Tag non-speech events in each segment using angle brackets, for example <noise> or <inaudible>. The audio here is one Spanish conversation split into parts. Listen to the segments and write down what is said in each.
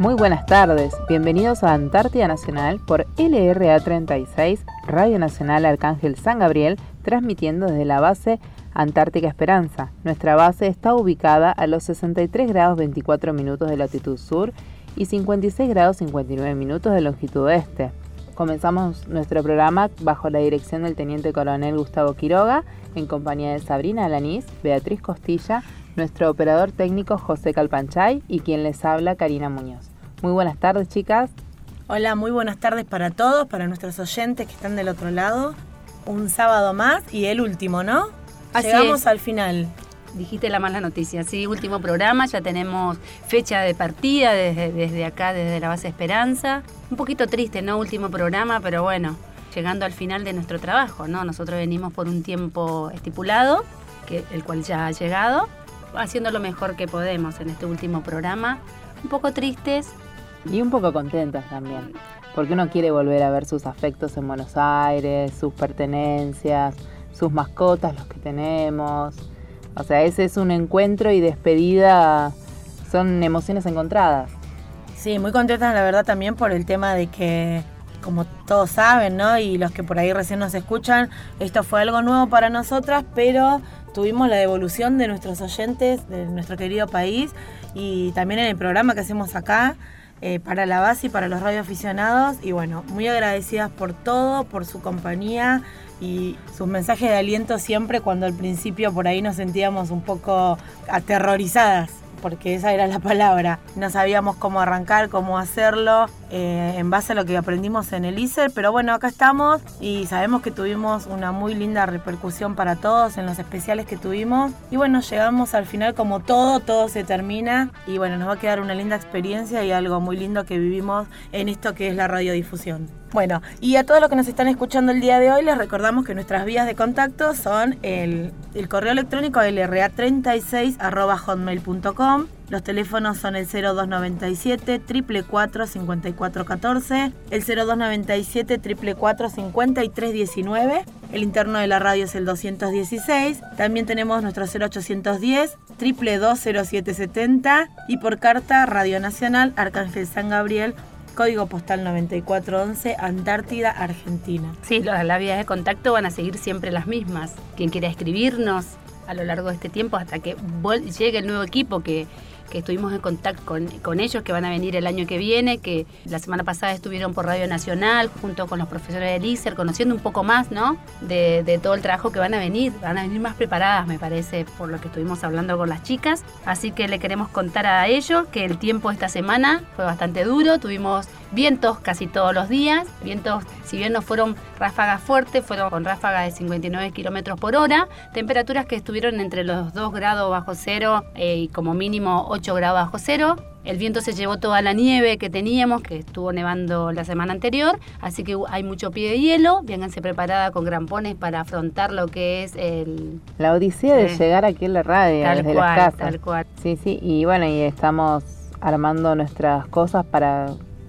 Muy buenas tardes, bienvenidos a Antártida Nacional por LRA 36, Radio Nacional Arcángel San Gabriel, transmitiendo desde la base Antártica Esperanza. Nuestra base está ubicada a los 63 grados 24 minutos de latitud sur y 56 grados 59 minutos de longitud este. Comenzamos nuestro programa bajo la dirección del Teniente Coronel Gustavo Quiroga, en compañía de Sabrina Alanís, Beatriz Costilla, nuestro operador técnico José Calpanchay y quien les habla Karina Muñoz. Muy buenas tardes, chicas. Hola, muy buenas tardes para todos, para nuestros oyentes que están del otro lado. Un sábado más y el último, ¿no? Llegamos al final. Dijiste la mala noticia, sí, último programa, ya tenemos fecha de partida desde, desde acá, desde la base Esperanza. Un poquito triste, ¿no? Último programa, pero bueno, llegando al final de nuestro trabajo, ¿no? Nosotros venimos por un tiempo estipulado, que, el cual ya ha llegado, haciendo lo mejor que podemos en este último programa. Un poco tristes. Y un poco contentas también, porque uno quiere volver a ver sus afectos en Buenos Aires, sus pertenencias, sus mascotas, los que tenemos. O sea, ese es un encuentro y despedida, son emociones encontradas. Sí, muy contentas la verdad también por el tema de que, como todos saben, ¿no? Y los que por ahí recién nos escuchan, esto fue algo nuevo para nosotras, pero tuvimos la devolución de nuestros oyentes de nuestro querido país y también en el programa que hacemos acá eh, para la base y para los radioaficionados. Y bueno, muy agradecidas por todo, por su compañía y sus mensajes de aliento siempre cuando al principio por ahí nos sentíamos un poco aterrorizadas porque esa era la palabra. No sabíamos cómo arrancar, cómo hacerlo, eh, en base a lo que aprendimos en el ISER, pero bueno, acá estamos y sabemos que tuvimos una muy linda repercusión para todos en los especiales que tuvimos. Y bueno, llegamos al final como todo, todo se termina y bueno, nos va a quedar una linda experiencia y algo muy lindo que vivimos en esto que es la radiodifusión. Bueno, y a todos los que nos están escuchando el día de hoy, les recordamos que nuestras vías de contacto son el, correo electrónico lra36.hotmail.com, los teléfonos son el 0297 444 5414, el 0297 444 5319, el interno de la radio es el 216, también tenemos nuestro 0810 2220770 y por carta Radio Nacional Arcángel San Gabriel Código postal 9411, Antártida, Argentina. Sí, las vías de contacto van a seguir siempre las mismas. Quien quiera escribirnos a lo largo de este tiempo hasta que llegue el nuevo equipo que que estuvimos en contacto con, ellos, que van a venir el año que viene, que la semana pasada estuvieron por Radio Nacional junto con los profesores del ISER, conociendo un poco más, ¿no? De, todo el trabajo que van a venir. Van a venir más preparadas, me parece, por lo que estuvimos hablando con las chicas. Así que le queremos contar a ellos que el tiempo esta semana fue bastante duro. Tuvimos vientos casi todos los días. Vientos, si bien no fueron ráfagas fuertes, fueron con ráfagas de 59 kilómetros por hora. Temperaturas que estuvieron entre los 2 grados bajo cero eh, y como mínimo 8 grados bajo cero. El viento se llevó toda la nieve que teníamos, que estuvo nevando la semana anterior, así que hay mucho pie de hielo. Vénganse preparada con grampones para afrontar lo que es el... La odisea de llegar aquí en la radio, tal desde cual, las casas. Tal cual. Sí, sí, y bueno, y estamos armando nuestras cosas para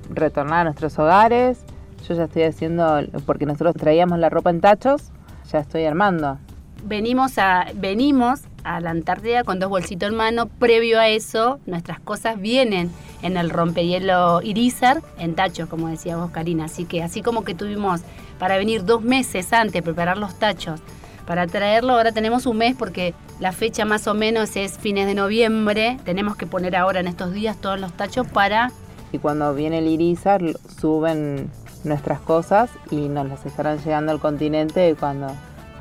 retornar a nuestros hogares. Yo ya estoy haciendo, porque nosotros traíamos la ropa en tachos, ya estoy armando. Venimos a, venimos a la Antártida con dos bolsitos en mano. Previo a eso, nuestras cosas vienen en el rompehielo Irizar, en tachos, como decía vos, Karina. Así que así como que tuvimos para venir dos meses antes, preparar los tachos, para traerlo, ahora tenemos un mes porque la fecha más o menos es fines de noviembre. Tenemos que poner ahora en estos días todos los tachos para y cuando viene el Irizar suben nuestras cosas y nos las estarán llegando al continente cuando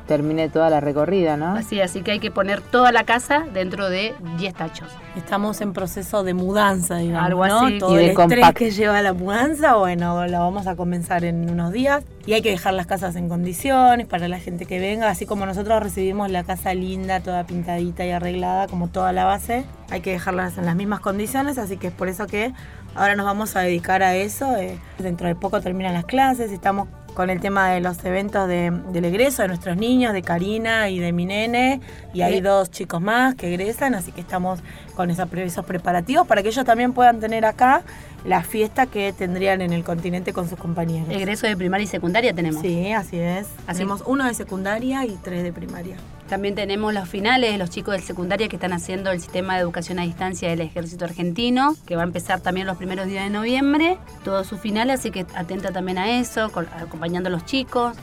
termine toda la recorrida, ¿no? Así, así que hay que poner toda la casa dentro de 10 tachos. Estamos en proceso de mudanza, digamos, Algo ¿no? así. Todo Y de el estrés que lleva la mudanza, bueno, la vamos a comenzar en unos días y hay que dejar las casas en condiciones para la gente que venga, así como nosotros recibimos la casa linda, toda pintadita y arreglada, como toda la base, hay que dejarlas en las mismas condiciones, así que es por eso que ahora nos vamos a dedicar a eso. eh, dentro de poco terminan las clases, estamos con el tema de los eventos de- del egreso de nuestros niños, de Karina y de mi nene, y hay Bien. dos chicos más que egresan, así que estamos con esos preparativos para que ellos también puedan tener acá la fiesta que tendrían en el continente con sus compañeros. Egreso de primaria y secundaria tenemos. Sí, así es. Tenemos uno de secundaria y tres de primaria. También tenemos los finales, los chicos del secundaria que están haciendo el sistema de educación a distancia del ejército argentino, que va a empezar también los primeros días de noviembre, todos sus finales, así que atenta también a eso, acompañando a los chicos.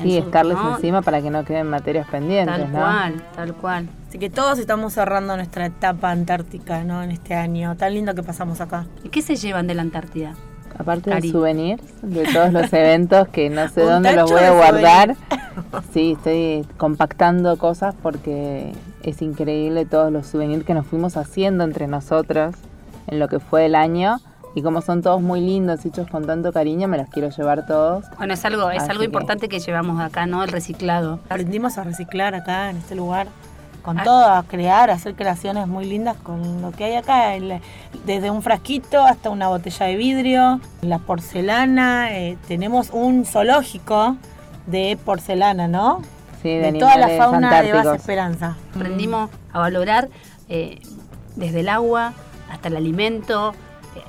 Sí, estarles encima para que no queden materias pendientes. Tal cual, tal cual. Así que todos estamos cerrando nuestra etapa antártica, ¿no? En este año. Tan lindo que pasamos acá. ¿Y qué se llevan de la Antártida? Aparte de souvenirs, de todos los eventos que no sé <laughs> dónde los voy a guardar. <laughs> Sí, estoy compactando cosas porque es increíble todos los souvenirs que nos fuimos haciendo entre nosotros en lo que fue el año y como son todos muy lindos, hechos con tanto cariño, me los quiero llevar todos. Bueno, es algo, es algo importante que llevamos acá, ¿no? El reciclado. Aprendimos a reciclar acá, en este lugar, con ah. todo, a crear, a hacer creaciones muy lindas con lo que hay acá, desde un frasquito hasta una botella de vidrio, la porcelana, eh, tenemos un zoológico de porcelana, ¿no? Sí, de, toda la fauna de Base Esperanza. Aprendimos a valorar eh, desde el agua hasta el alimento,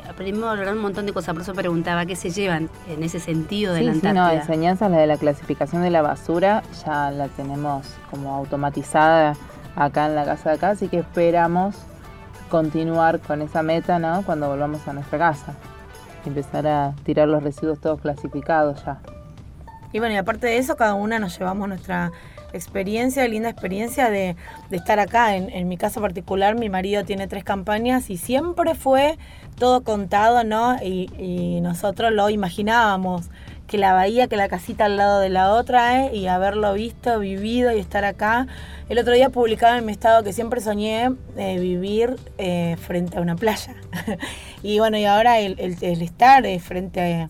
aprendimos a valorar un montón de cosas, por eso preguntaba qué se llevan en ese sentido de la Antártida. Sí, no, enseñanzas, la de la clasificación de la basura, ya la tenemos como automatizada acá en la casa de acá, así que esperamos continuar con esa meta, ¿no? Cuando volvamos a nuestra casa. Empezar a tirar los residuos todos clasificados ya. Y bueno, y aparte de eso, cada una nos llevamos nuestra experiencia, linda experiencia de, estar acá. En, mi caso particular, mi marido tiene tres campañas y siempre fue todo contado, ¿no? Y, nosotros lo imaginábamos, que la bahía, que la casita al lado de la otra, ¿eh? y haberlo visto, vivido y estar acá. El otro día publicaba en mi estado que siempre soñé eh, vivir eh, frente a una playa. <laughs> y bueno, y ahora el, estar eh, frente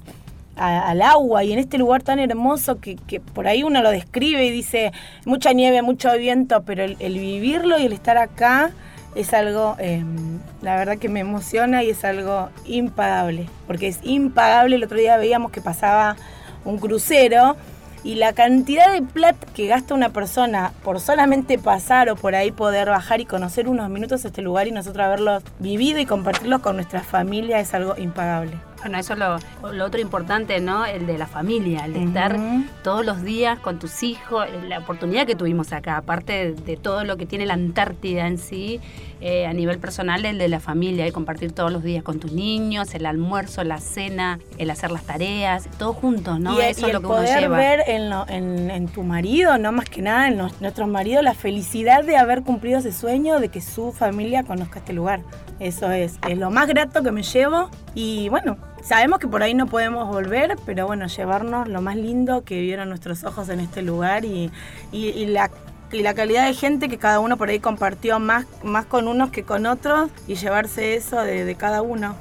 al agua y en este lugar tan hermoso que, por ahí uno lo describe y dice mucha nieve, mucho viento, pero el, vivirlo y el estar acá es algo, em, la verdad que me emociona y es algo impagable, porque es impagable. El otro día veíamos que pasaba un crucero y la cantidad de plata que gasta una persona por solamente pasar o por ahí poder bajar y conocer unos minutos este lugar y nosotros haberlos vivido y compartirlos con nuestra familia es algo impagable. Bueno, eso es lo, otro importante, ¿no? El de la familia, el de estar todos los días con tus hijos, la oportunidad que tuvimos acá, aparte de, todo lo que tiene la Antártida en sí, eh, a nivel personal, el de la familia, el compartir todos los días con tus niños, el almuerzo, la cena, el hacer las tareas, todos juntos, ¿no? Y, eso es lo que poder uno lleva. ver en, en, tu marido, no más que nada, en nuestros maridos, la felicidad de haber cumplido ese sueño de que su familia conozca este lugar. Eso es, es lo más grato que me llevo y bueno, sabemos que por ahí no podemos volver, pero bueno, llevarnos lo más lindo que vieron nuestros ojos en este lugar y, la y la calidad de gente que cada uno por ahí compartió más, más con unos que con otros y llevarse eso de, cada uno.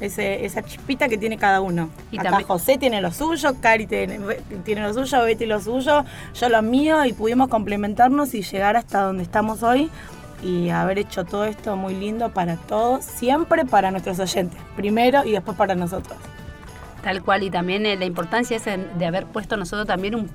Ese, esa chispita que tiene cada uno. Y Acá también... José tiene lo suyo, Cari tiene, tiene, lo suyo, Betty lo suyo, yo lo mío y pudimos complementarnos y llegar hasta donde estamos hoy y haber hecho todo esto muy lindo para todos, siempre para nuestros oyentes, primero y después para nosotros. Tal cual, y también eh, la importancia es de haber puesto nosotros también un,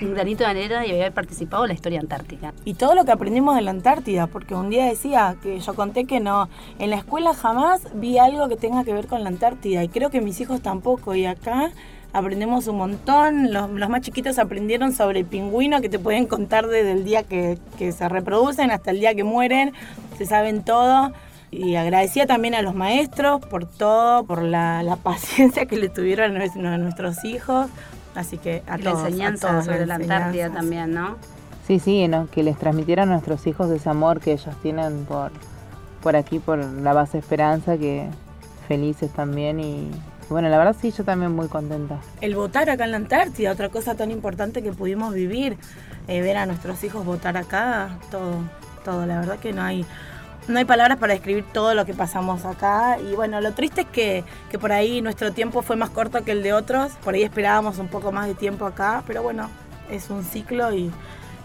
granito de arena y haber participado en la historia antártica. Y todo lo que aprendimos de la Antártida, porque un día decía que yo conté que no, en la escuela jamás vi algo que tenga que ver con la Antártida y creo que mis hijos tampoco, y acá aprendemos un montón. Los, más chiquitos aprendieron sobre el pingüino que te pueden contar desde el día que, se reproducen hasta el día que mueren. Se saben todo. Y agradecía también a los maestros por todo, por la, <laughs> paciencia que le tuvieron a nuestros hijos. Así que a la enseñanza sobre la Antártida también, ¿no? Sí, sí, que les transmitieran a nuestros hijos ese amor que ellos tienen por, por aquí, por la base Esperanza, que felices también y, bueno, la verdad sí, yo también muy contenta. El votar acá en la Antártida, otra cosa tan importante que pudimos vivir, eh, ver a nuestros hijos votar acá, todo, todo, la verdad que no hay, no hay palabras para describir todo lo que pasamos acá. Y bueno, lo triste es que, que por ahí nuestro tiempo fue más corto que el de otros, por ahí esperábamos un poco más de tiempo acá, pero bueno, es un ciclo y,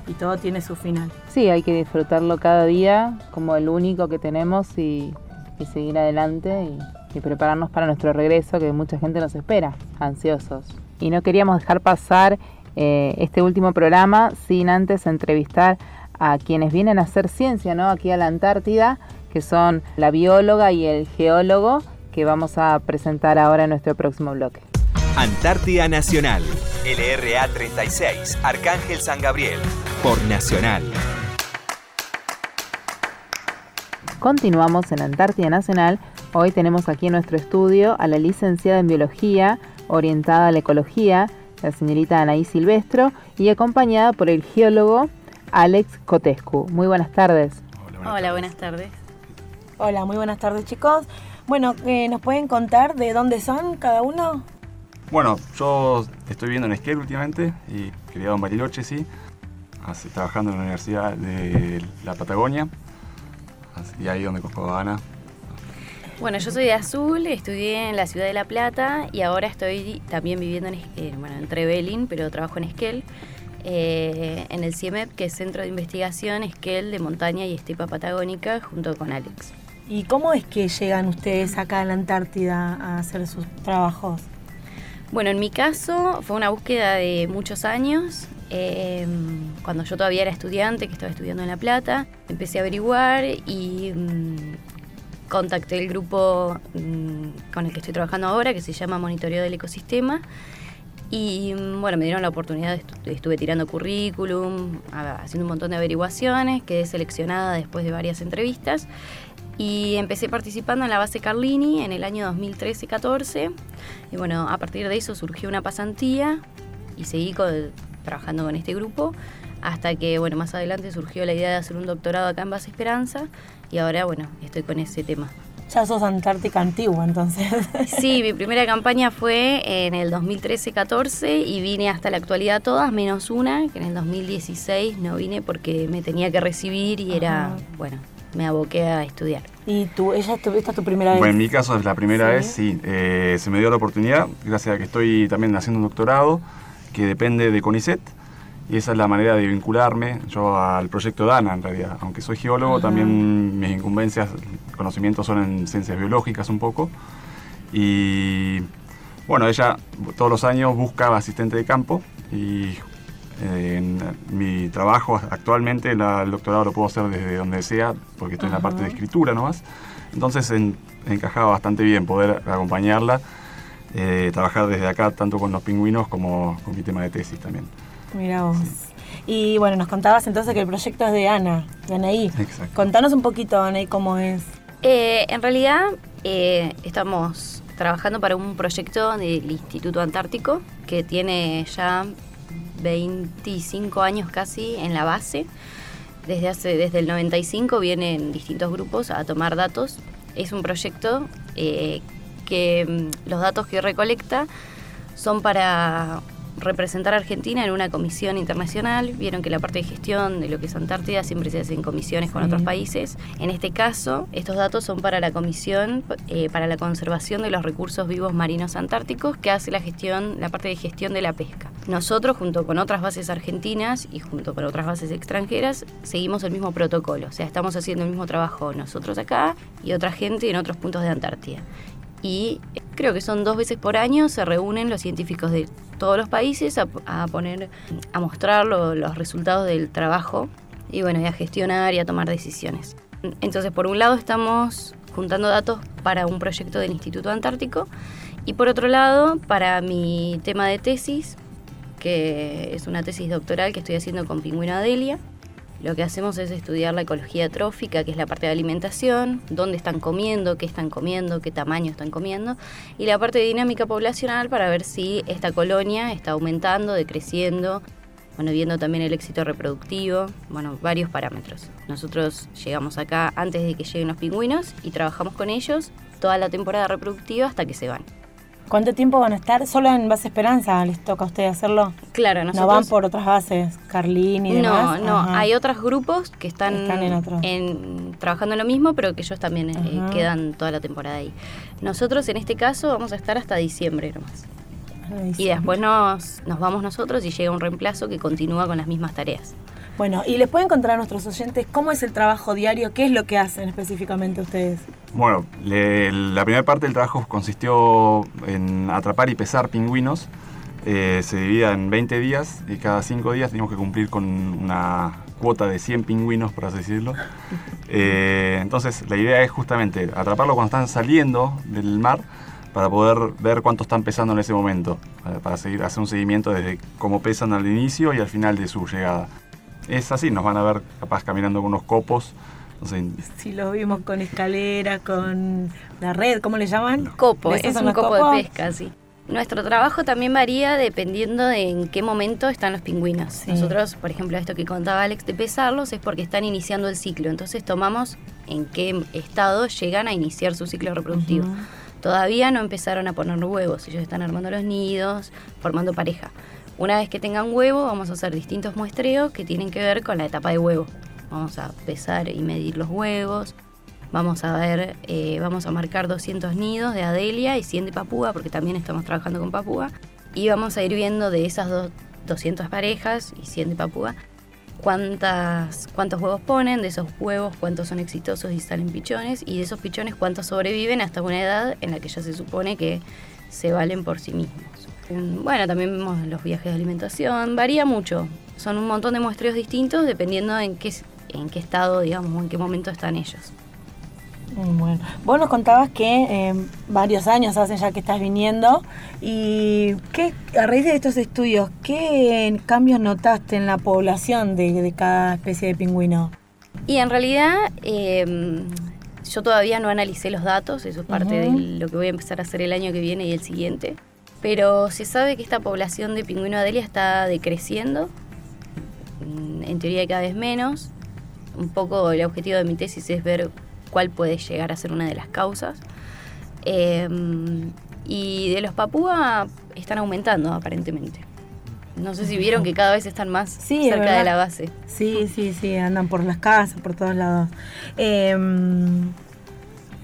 y todo tiene su final. Sí, hay que disfrutarlo cada día como el único que tenemos y, y seguir adelante y y prepararnos para nuestro regreso, que mucha gente nos espera, ansiosos. Y no queríamos dejar pasar eh, este último programa sin antes entrevistar a quienes vienen a hacer ciencia, ¿no? Aquí a la Antártida, que son la bióloga y el geólogo, que vamos a presentar ahora en nuestro próximo bloque. Antártida Nacional, LRA 36, Arcángel San Gabriel, por Nacional. Continuamos en Antártida Nacional. Hoy tenemos aquí en nuestro estudio a la licenciada en Biología, orientada a la ecología, la señorita Anaí Silvestro, y acompañada por el geólogo Alex Cotescu. Muy buenas tardes. Hola, buenas, tardes. Hola, muy buenas tardes chicos. Bueno, eh, ¿nos pueden contar de dónde son cada uno? Bueno, yo estoy viviendo en Esquel últimamente y criado en Bariloche, sí. Así, trabajando en la Universidad de la Patagonia. y ahí donde conozco a Ana. Bueno, yo soy de Azul, estudié en la ciudad de La Plata y ahora estoy también viviendo en, eh, bueno, en Trevelin, pero trabajo en Esquel, eh, en el CIEMEP, que es Centro de Investigación Esquel de Montaña y Estepa Patagónica, junto con Alex. ¿Y cómo es que llegan ustedes acá a la Antártida a hacer sus trabajos? Bueno, en mi caso fue una búsqueda de muchos años. Eh, cuando yo todavía era estudiante, que estaba estudiando en La Plata, empecé a averiguar y mm, contacté el grupo mm, con el que estoy trabajando ahora, que se llama Monitoreo del Ecosistema. Y mm, bueno, me dieron la oportunidad, estuve tirando currículum, haciendo un montón de averiguaciones, quedé seleccionada después de varias entrevistas y empecé participando en la base Carlini en el año 2013-14. Y bueno, a partir de eso surgió una pasantía y seguí trabajando con este grupo hasta que, bueno, más adelante surgió la idea de hacer un doctorado acá en Base Esperanza y ahora, bueno, estoy con ese tema. Ya sos Antártica antigua, entonces. <laughs> Sí, mi primera campaña fue en el 2013-14 y vine hasta la actualidad todas, menos una, que en el 2016 no vine porque me tenía que recibir y era, bueno, me aboqué a estudiar. ¿Y tú, ella esta tu primera vez? Bueno, en mi caso es la primera vez, sí. Eh, se me dio la oportunidad, gracias a que estoy también haciendo un doctorado que depende de CONICET. Y esa es la manera de vincularme yo al proyecto DANA, en realidad. Aunque soy geólogo, también mis incumbencias, conocimientos son en ciencias biológicas un poco. Y bueno, ella todos los años busca asistente de campo y en mi trabajo actualmente, el doctorado lo puedo hacer desde donde sea, porque estoy en la parte de escritura nomás. Entonces encajaba bastante bien poder acompañarla, eh, trabajar desde acá tanto con los pingüinos como con mi tema de tesis también. Mira vos. Y bueno, nos contabas entonces que el proyecto es de Ana, de Anaí. Exacto. Contanos un poquito, Anaí, cómo es. Eh, en realidad, eh, estamos trabajando para un proyecto del Instituto Antártico que tiene ya 25 años casi en la base. Desde, hace, desde el 95 vienen distintos grupos a tomar datos. Es un proyecto eh, que mm, los datos que recolecta son para representar a Argentina en una comisión internacional. Vieron que la parte de gestión de lo que es Antártida siempre se hace en comisiones con otros países. En este caso, estos datos son para la Comisión eh, para la Conservación de los Recursos Vivos Marinos Antárticos, que hace la gestión, la parte de gestión de la pesca. Nosotros, junto con otras bases argentinas y junto con otras bases extranjeras, seguimos el mismo protocolo. O sea, estamos haciendo el mismo trabajo nosotros acá y otra gente en otros puntos de Antártida y creo que son dos veces por año se reúnen los científicos de todos los países a, poner, a mostrar los resultados del trabajo y bueno, y a gestionar y a tomar decisiones. Entonces, por un lado estamos juntando datos para un proyecto del Instituto Antártico y por otro lado, para mi tema de tesis, que es una tesis doctoral que estoy haciendo con Pingüino Adelia, lo que hacemos es estudiar la ecología trófica, que es la parte de alimentación, dónde están comiendo, qué están comiendo, qué tamaño están comiendo, y la parte de dinámica poblacional para ver si esta colonia está aumentando, decreciendo, bueno, viendo también el éxito reproductivo, bueno, varios parámetros. Nosotros llegamos acá antes de que lleguen los pingüinos y trabajamos con ellos toda la temporada reproductiva hasta que se van. ¿Cuánto tiempo van a estar? ¿Solo en Base Esperanza les toca a ustedes hacerlo? Claro, nosotros... ¿No van por otras bases? ¿Carlín y demás? No, no. Hay otros grupos que están, en trabajando en lo mismo, pero que ellos también eh, quedan toda la temporada ahí. Nosotros en este caso vamos a estar hasta diciembre nomás. Y después nos, nos vamos nosotros y llega un reemplazo que continúa con las mismas tareas. Bueno, y les pueden contar a nuestros oyentes cómo es el trabajo diario, qué es lo que hacen específicamente ustedes. Bueno, la primera parte del trabajo consistió en atrapar y pesar pingüinos. Eh, se dividía en 20 días y cada 5 días teníamos que cumplir con una cuota de 100 pingüinos, por así decirlo. <laughs> Eh, entonces, la idea es justamente atraparlos cuando están saliendo del mar para poder ver cuánto están pesando en ese momento, para seguir, hacer un seguimiento desde cómo pesan al inicio y al final de su llegada es así, nos van a ver capaz caminando con unos copos sí, lo vimos con escalera, con la red, ¿cómo le llaman? Copo, es un copo de pesca, sí. Nuestro trabajo también varía dependiendo de en qué momento están los pingüinos. Nosotros, por ejemplo, esto que contaba Alex de pesarlos es porque están iniciando el ciclo. Entonces tomamos en qué estado llegan a iniciar su ciclo reproductivo. Todavía no empezaron a poner huevos, ellos están armando los nidos, formando pareja. Una vez que tengan huevo, vamos a hacer distintos muestreos que tienen que ver con la etapa de huevo. Vamos a pesar y medir los huevos. Vamos a ver, eh, vamos a marcar 200 nidos de Adelia y 100 de Papúa, porque también estamos trabajando con Papúa. Y vamos a ir viendo de esas 200 parejas y 100 de Papúa, cuántos huevos ponen, de esos huevos cuántos son exitosos y salen pichones, y de esos pichones cuántos sobreviven hasta una edad en la que ya se supone que se valen por sí mismos. Bueno, también vemos los viajes de alimentación, varía mucho. Son un montón de muestreos distintos dependiendo en qué, en qué estado, digamos, en qué momento están ellos. Bueno, vos nos contabas que eh, varios años hacen ya que estás viniendo y ¿qué, a raíz de estos estudios, ¿qué cambios notaste en la población de, cada especie de pingüino? Y en realidad em, yo todavía no analicé los datos, eso es parte de lo que voy a empezar a hacer el año que viene y el siguiente, pero se sabe que esta población de pingüino Adelia está decreciendo, mm, en teoría cada vez menos, un poco el objetivo de mi tesis es ver cuál puede llegar a ser una de las causas. Em, y de los papúa están aumentando aparentemente. No sé si vieron que cada vez están más cerca de la base. Sí, sí, sí, andan por las casas, por todos lados. Em,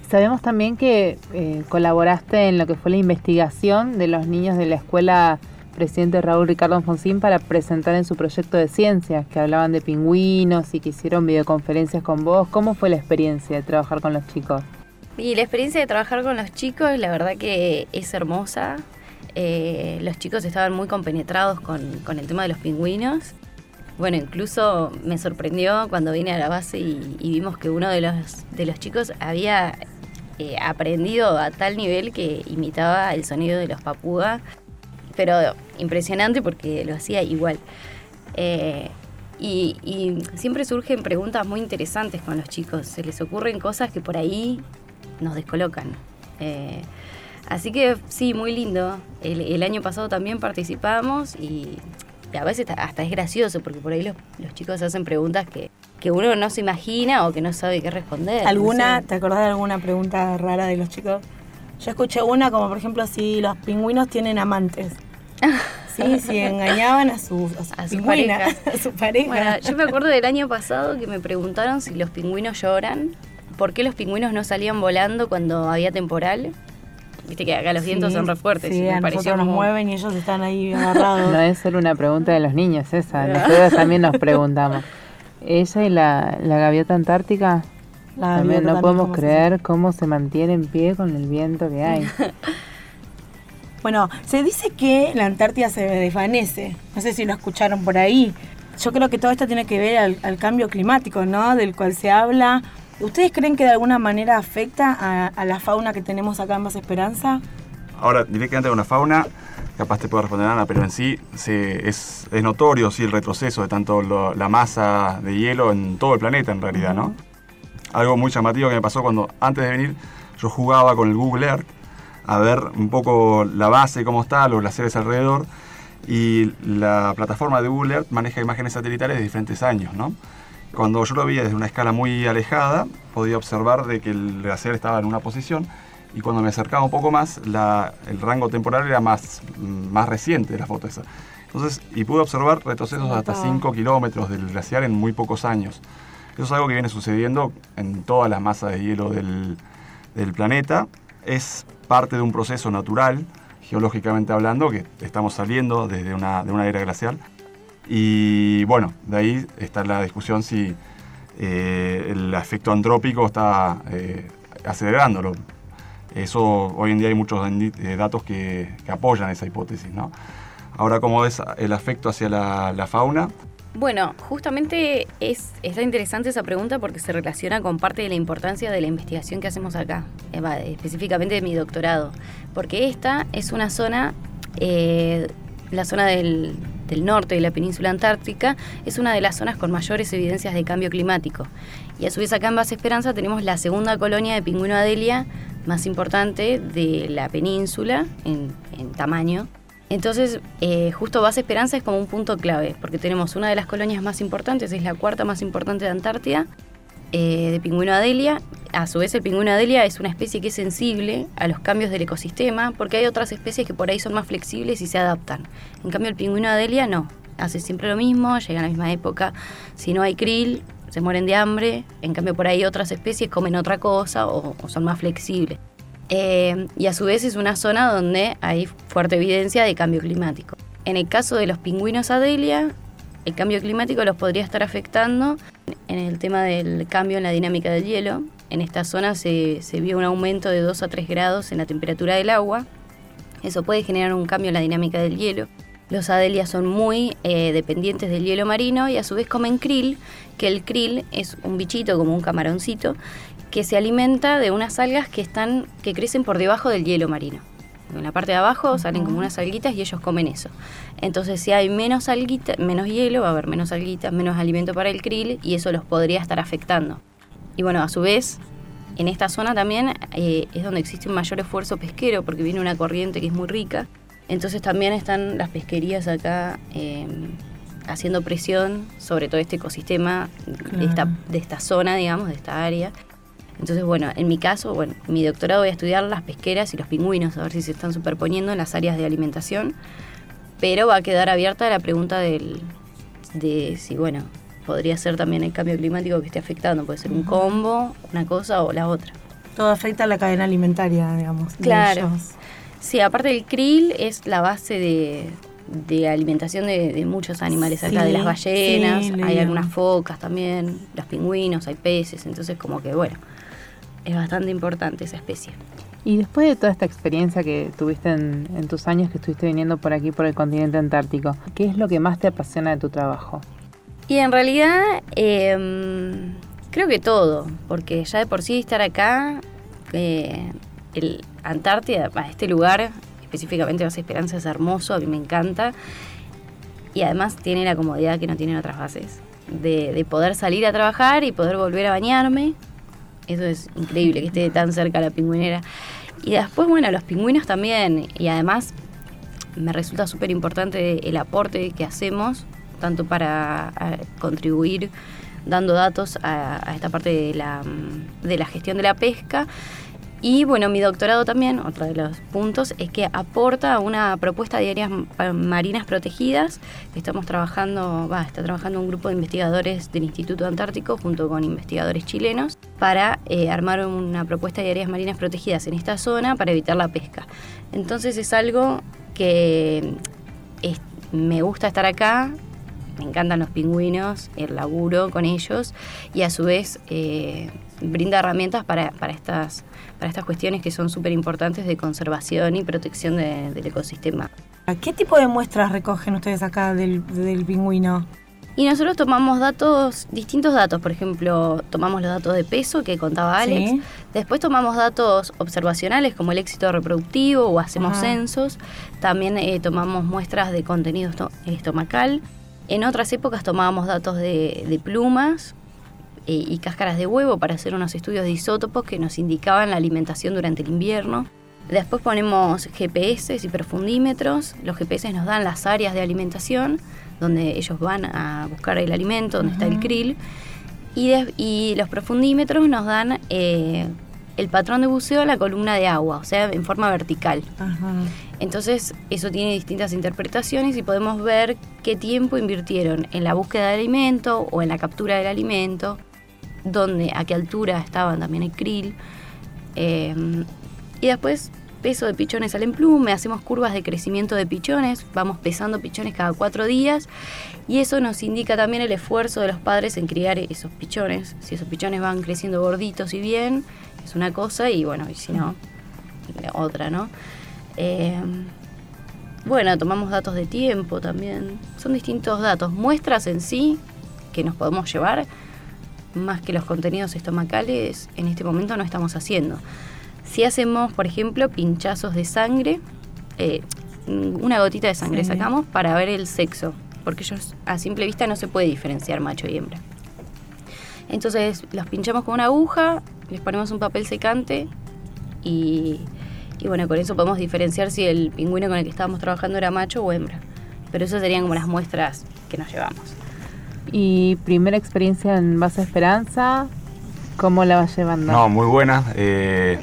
sabemos también que eh, colaboraste en lo que fue la investigación de los niños de la escuela presidente Raúl Ricardo Alfonsín para presentar en su proyecto de ciencias, que hablaban de pingüinos y que hicieron videoconferencias con vos. ¿Cómo fue la experiencia de trabajar con los chicos? Y la experiencia de trabajar con los chicos, la verdad que es hermosa. Eh, los chicos estaban muy compenetrados con, el tema de los pingüinos. Bueno, incluso me sorprendió cuando vine a la base y, vimos que uno de los, chicos había eh, aprendido a tal nivel que imitaba el sonido de los papúas pero impresionante porque lo hacía igual. Eh, y, siempre surgen preguntas muy interesantes con los chicos, se les ocurren cosas que por ahí nos descolocan. Así que sí, muy lindo. El, año pasado también participamos y, a veces hasta es gracioso porque por ahí los, chicos hacen preguntas que, uno no se imagina o que no sabe qué responder. ¿Alguna, te acordás de alguna pregunta rara de los chicos? Yo escuché una como por ejemplo si los pingüinos tienen amantes. <laughs> Sí, sí, engañaban a su, a su, pareja. A su pareja. yo me acuerdo del año pasado que me preguntaron si los pingüinos lloran, por qué los pingüinos no salían volando cuando había temporal. Viste que acá los vientos son re fuertes. Sí, a nosotros nos mueven y ellos están ahí agarrados. <laughs> No es solo una pregunta de los niños esa, <laughs> nosotros también nos preguntamos. Ella y la, la gaviota antártica, también no podemos creer cómo se mantiene en pie con el viento que hay. <laughs> Bueno, se dice que la Antártida se desvanece. No sé si lo escucharon por ahí. Yo creo que todo esto tiene que ver al, cambio climático, ¿no? Del cual se habla. ¿Ustedes creen que de alguna manera afecta a, la fauna que tenemos acá en Más Esperanza? Ahora, directamente con la fauna, capaz te puedo responder Ana, pero en sí es, notorio sí, el retroceso de tanto la masa de hielo en todo el planeta en realidad, ¿no? Algo muy llamativo que me pasó cuando antes de venir yo jugaba con el Google Earth a ver un poco la base, cómo está, los glaciares alrededor. Y la plataforma de Google Earth maneja imágenes satelitales de diferentes años, ¿no? Cuando yo lo veía desde una escala muy alejada, podía observar de que el glaciar estaba en una posición y cuando me acercaba un poco más, el rango temporal era más, más reciente de la foto esa. Entonces, y pude observar retrocesos hasta 5 kilómetros del glaciar en muy pocos años. Eso es algo que viene sucediendo en todas las masas de hielo del, del planeta. Es parte de un proceso natural, geológicamente hablando, que estamos saliendo desde una, de una era glacial. Y bueno, de ahí está la discusión si eh, el efecto antrópico está eh, acelerándolo. Eso hoy en día hay muchos eh, datos que, apoyan esa hipótesis. ¿no? Ahora, ¿cómo es el efecto hacia la, fauna? Bueno, justamente es, está interesante esa pregunta porque se relaciona con parte de la importancia de la investigación que hacemos acá, específicamente de mi doctorado, porque esta es una zona, la zona del, del norte de la península antártica, es una de las zonas con mayores evidencias de cambio climático. Y a su vez acá en Base Esperanza tenemos la segunda colonia de pingüino Adelia más importante de la península en, tamaño. Entonces, eh, justo Base Esperanza es como un punto clave, porque tenemos una de las colonias más importantes, es la cuarta más importante de Antártida, eh, de pingüino Adelia. A su vez, el pingüino Adelia es una especie que es sensible a los cambios del ecosistema, porque hay otras especies que por ahí son más flexibles y se adaptan. En cambio, el pingüino Adelia no. Hace siempre lo mismo, llega a la misma época. Si no hay krill, se mueren de hambre. En cambio, por ahí otras especies comen otra cosa o, son más flexibles. Eh, y a su vez es una zona donde hay fuerte evidencia de cambio climático. En el caso de los pingüinos Adelia, el cambio climático los podría estar afectando en el tema del cambio en la dinámica del hielo. En esta zona se, vio un aumento de 2 a 3 grados en la temperatura del agua. Eso puede generar un cambio en la dinámica del hielo. Los adelias son muy eh, dependientes del hielo marino y a su vez comen krill, que el krill es un bichito como un camaroncito que se alimenta de unas algas que están que crecen por debajo del hielo marino. En la parte de abajo salen como unas alguitas y ellos comen eso. Entonces, si hay menos alguita, menos hielo, va a haber menos alguitas, menos alimento para el krill y eso los podría estar afectando. Y bueno, a su vez, en esta zona también eh, es donde existe un mayor esfuerzo pesquero porque viene una corriente que es muy rica. Entonces también están las pesquerías acá em, haciendo presión sobre todo este ecosistema de, esta, de esta zona, digamos, de esta área. Entonces, bueno, en mi caso, bueno, mi doctorado voy a estudiar las pesqueras y los pingüinos, a ver si se están superponiendo en las áreas de alimentación, pero va a quedar abierta la pregunta del, de si, bueno, podría ser también el cambio climático que esté afectando, puede ser un combo, una cosa o la otra. Todo afecta a la cadena alimentaria, digamos. Claro. Sí, aparte del krill es la base de, de alimentación de, muchos animales acá, de las ballenas, hay algunas focas también, los pingüinos, hay peces, entonces como que bueno, es bastante importante esa especie. Y después de toda esta experiencia que tuviste en, tus años que estuviste viniendo por aquí, por el continente antártico, ¿qué es lo que más te apasiona de tu trabajo? Y en realidad em, creo que todo, porque ya de por sí estar acá, eh, el Antártida, este lugar, específicamente Base Esperanza, es hermoso, a mí me encanta. Y además tiene la comodidad que no tienen otras bases. de poder salir a trabajar y poder volver a bañarme eso es increíble que esté tan cerca la pingüinera. Y después, bueno, los pingüinos también. Y además me resulta súper importante el aporte que hacemos, tanto para contribuir dando datos a, a, esta parte de la, de la gestión de la pesca, y bueno, mi doctorado también, otro de los puntos, es que aporta una propuesta de áreas marinas protegidas. Estamos trabajando, va, está trabajando un grupo de investigadores del Instituto Antártico junto con investigadores chilenos para eh, armar una propuesta de áreas marinas protegidas en esta zona para evitar la pesca. Entonces es algo que me gusta estar acá, me encantan los pingüinos, el laburo con ellos y a su vez eh, brinda herramientas para, para, estas, para estas cuestiones que son súper importantes de conservación y protección del ecosistema. ¿Qué tipo de muestras recogen ustedes acá del, pingüino? Y nosotros tomamos datos, distintos datos, por ejemplo, tomamos los datos de peso que contaba Alex, después tomamos datos observacionales como el éxito reproductivo o hacemos censos, también eh, tomamos muestras de contenido estomacal, en otras épocas tomábamos datos de, de plumas, eh, y cáscaras de huevo para hacer unos estudios de isótopos que nos indicaban la alimentación durante el invierno. Después ponemos GPS y profundímetros. Los GPS nos dan las áreas de alimentación donde ellos van a buscar el alimento, donde está el krill. Y, y, los profundímetros nos dan eh, el patrón de buceo a la columna de agua, o sea, en forma vertical. Entonces, eso tiene distintas interpretaciones y podemos ver qué tiempo invirtieron en la búsqueda de alimento o en la captura del alimento dónde, a qué altura estaban también el krill. Em, y después peso de pichones al emplume, hacemos curvas de crecimiento de pichones, vamos pesando pichones cada cuatro días y eso nos indica también el esfuerzo de los padres en criar esos pichones. Si esos pichones van creciendo gorditos y bien, es una cosa y bueno, y si no, otra, ¿no? Em, bueno, tomamos datos de tiempo también, son distintos datos, muestras en sí que nos podemos llevar más que los contenidos estomacales, en este momento no estamos haciendo. Si hacemos, por ejemplo, pinchazos de sangre, eh, una gotita de sangre sacamos para ver el sexo, porque ellos a simple vista no se puede diferenciar macho y hembra. Entonces los pinchamos con una aguja, les ponemos un papel secante y, y bueno, con eso podemos diferenciar si el pingüino con el que estábamos trabajando era macho o hembra. Pero esas serían como las muestras que nos llevamos. ¿Y primera experiencia en Base Esperanza? ¿Cómo la vas llevando? No, muy buena. Eh,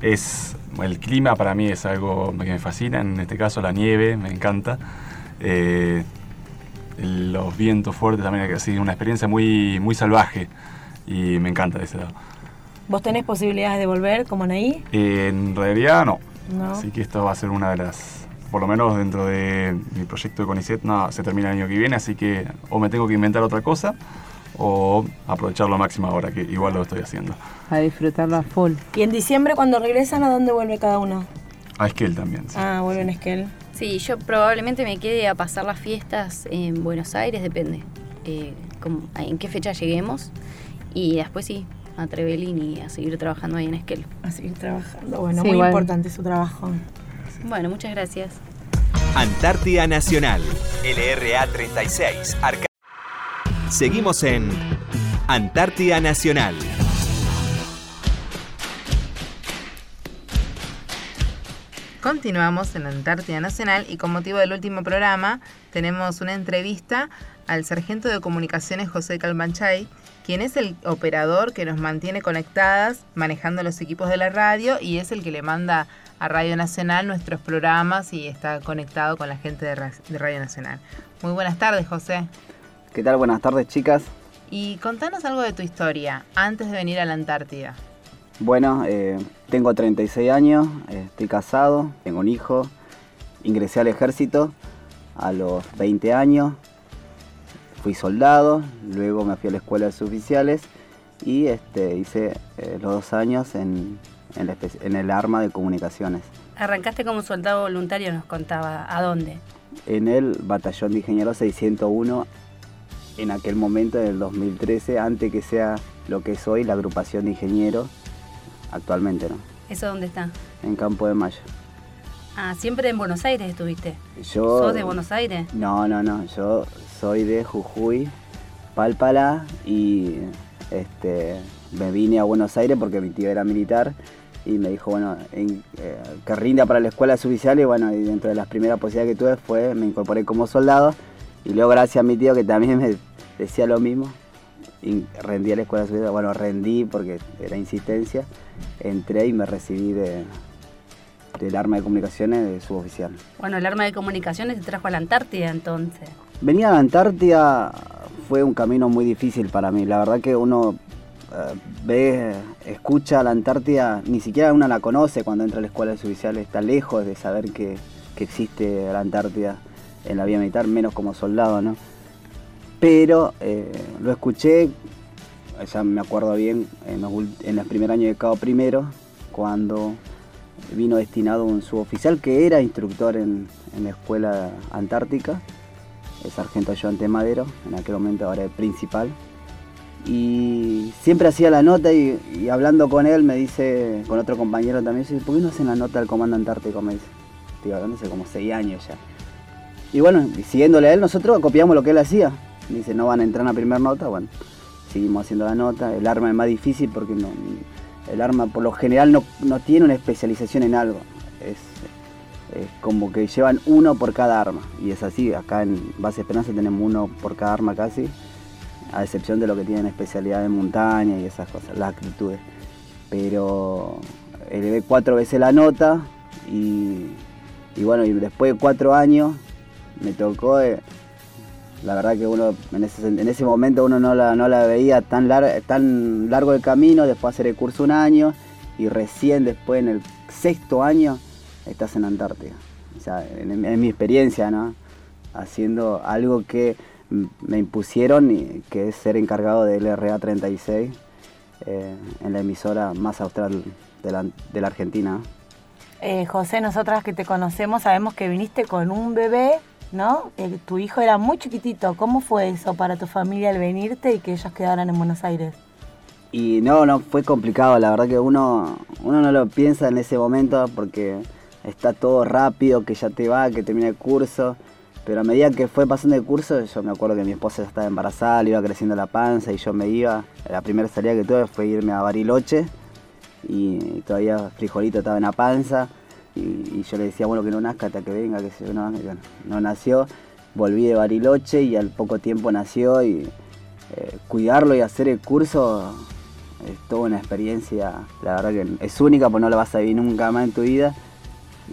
es el clima para mí es algo que me fascina, en este caso la nieve, me encanta. Eh, los vientos fuertes también, así una experiencia muy, muy salvaje y me encanta de ese lado. ¿Vos tenés posibilidades de volver como Anaí? en realidad no. Así que esto va a ser una de las, por lo menos dentro de mi proyecto de CONICET, no, se termina el año que viene, así que o me tengo que inventar otra cosa o aprovecharlo a máxima hora, que igual lo estoy haciendo. A disfrutarlo a full. ¿Y en diciembre cuando regresan a dónde vuelve cada uno? A Esquel también. Sí. Ah, vuelven a Esquel. Sí, yo probablemente me quede a pasar las fiestas en Buenos Aires, depende eh, en qué fecha lleguemos. Y después sí, a Trevelin y a seguir trabajando ahí en Esquel. A seguir trabajando. Bueno, muy importante su trabajo. Bueno, muchas gracias. Antártida Nacional, LRA 36, Arca Seguimos en Antártida Nacional. Continuamos en Antártida Nacional y con motivo del último programa tenemos una entrevista al sargento de comunicaciones José Calmanchay, quien es el operador que nos mantiene conectadas manejando los equipos de la radio y es el que le manda a Radio Nacional nuestros programas y está conectado con la gente de Radio Nacional. Muy buenas tardes, José. ¿Qué tal? Buenas tardes, chicas. Y contanos algo de tu historia antes de venir a la Antártida. Bueno, eh, tengo 36 años, estoy casado, tengo un hijo, ingresé al ejército a los 20 años, fui soldado, luego me fui a la escuela de suboficiales y este, hice eh, los dos años en, en, el arma de comunicaciones. Arrancaste como soldado voluntario, nos contaba, ¿a dónde? En el batallón de ingenieros 601, en aquel momento, en el 2013, antes que sea lo que es hoy la agrupación de ingenieros actualmente, ¿no? ¿Eso dónde está? En Campo de Mayo. Ah, ¿siempre en Buenos Aires estuviste? Yo, ¿Sos de Buenos Aires? No, no, no, yo soy de Jujuy, Pálpala y este, me vine a Buenos Aires porque mi tío era militar y me dijo, bueno, eh, que rinda para la escuela suboficial y bueno, y dentro de las primeras posibilidades que tuve fue, me incorporé como soldado y luego gracias a mi tío que también me decía lo mismo, rendí a la escuela superior, bueno, rendí porque era insistencia, entré y me recibí de, del arma de comunicaciones de suboficial. Bueno, el arma de comunicaciones te trajo a la Antártida entonces. Venir a la Antártida fue un camino muy difícil para mí, la verdad que uno eh, ve, escucha la Antártida, ni siquiera uno la conoce cuando entra a la escuela de suboficial, está lejos de saber que, que existe la Antártida en la vía militar, menos como soldado, ¿no? pero eh, lo escuché, ya me acuerdo bien, en, el primer año de Cabo Primero, cuando vino destinado un suboficial que era instructor en, la escuela antártica, el sargento Joan Madero, en aquel momento ahora el principal. Y siempre hacía la nota y, hablando con él me dice, con otro compañero también, ¿por qué no hacen la nota del comando antártico? Me dice, estoy hablando hace como seis años ya. Y bueno, siguiéndole a él, nosotros copiamos lo que él hacía dice no van a entrar en la primera nota, bueno, seguimos haciendo la nota. El arma es más difícil porque no, el arma por lo general no, tiene una especialización en algo. Es, como que llevan uno por cada arma. Y es así, acá en Base Esperanza tenemos uno por cada arma casi, a excepción de lo que tienen especialidad en montaña y esas cosas, las actitudes. Pero elevé cuatro veces la nota y, bueno, y después de cuatro años me tocó... Eh, la verdad que uno en ese, momento uno no la, no la veía tan, tan largo el camino, después hacer el curso un año y recién después en el sexto año estás en Antártida. O sea, en, mi experiencia, ¿no? Haciendo algo que me impusieron, y que es ser encargado del RA 36 eh, en la emisora más austral de la, de la Argentina. Eh, José, nosotras que te conocemos sabemos que viniste con un bebé ¿no? Tu hijo era muy chiquitito. ¿Cómo fue eso para tu familia al venirte y que ellos quedaran en Buenos Aires? Y no, no, fue complicado. La verdad que uno, uno no lo piensa en ese momento porque está todo rápido, que ya te va, que termina el curso. Pero a medida que fue pasando el curso, yo me acuerdo que mi esposa ya estaba embarazada, le iba creciendo la panza y yo me iba. La primera salida que tuve fue irme a Bariloche y todavía frijolito estaba en la panza. Y, yo le decía, bueno, que no nazca hasta que venga, que se no, no nació. Volví de Bariloche y al poco tiempo nació y eh, cuidarlo y hacer el curso es toda una experiencia, la verdad que es única, pues no lo vas a vivir nunca más en tu vida.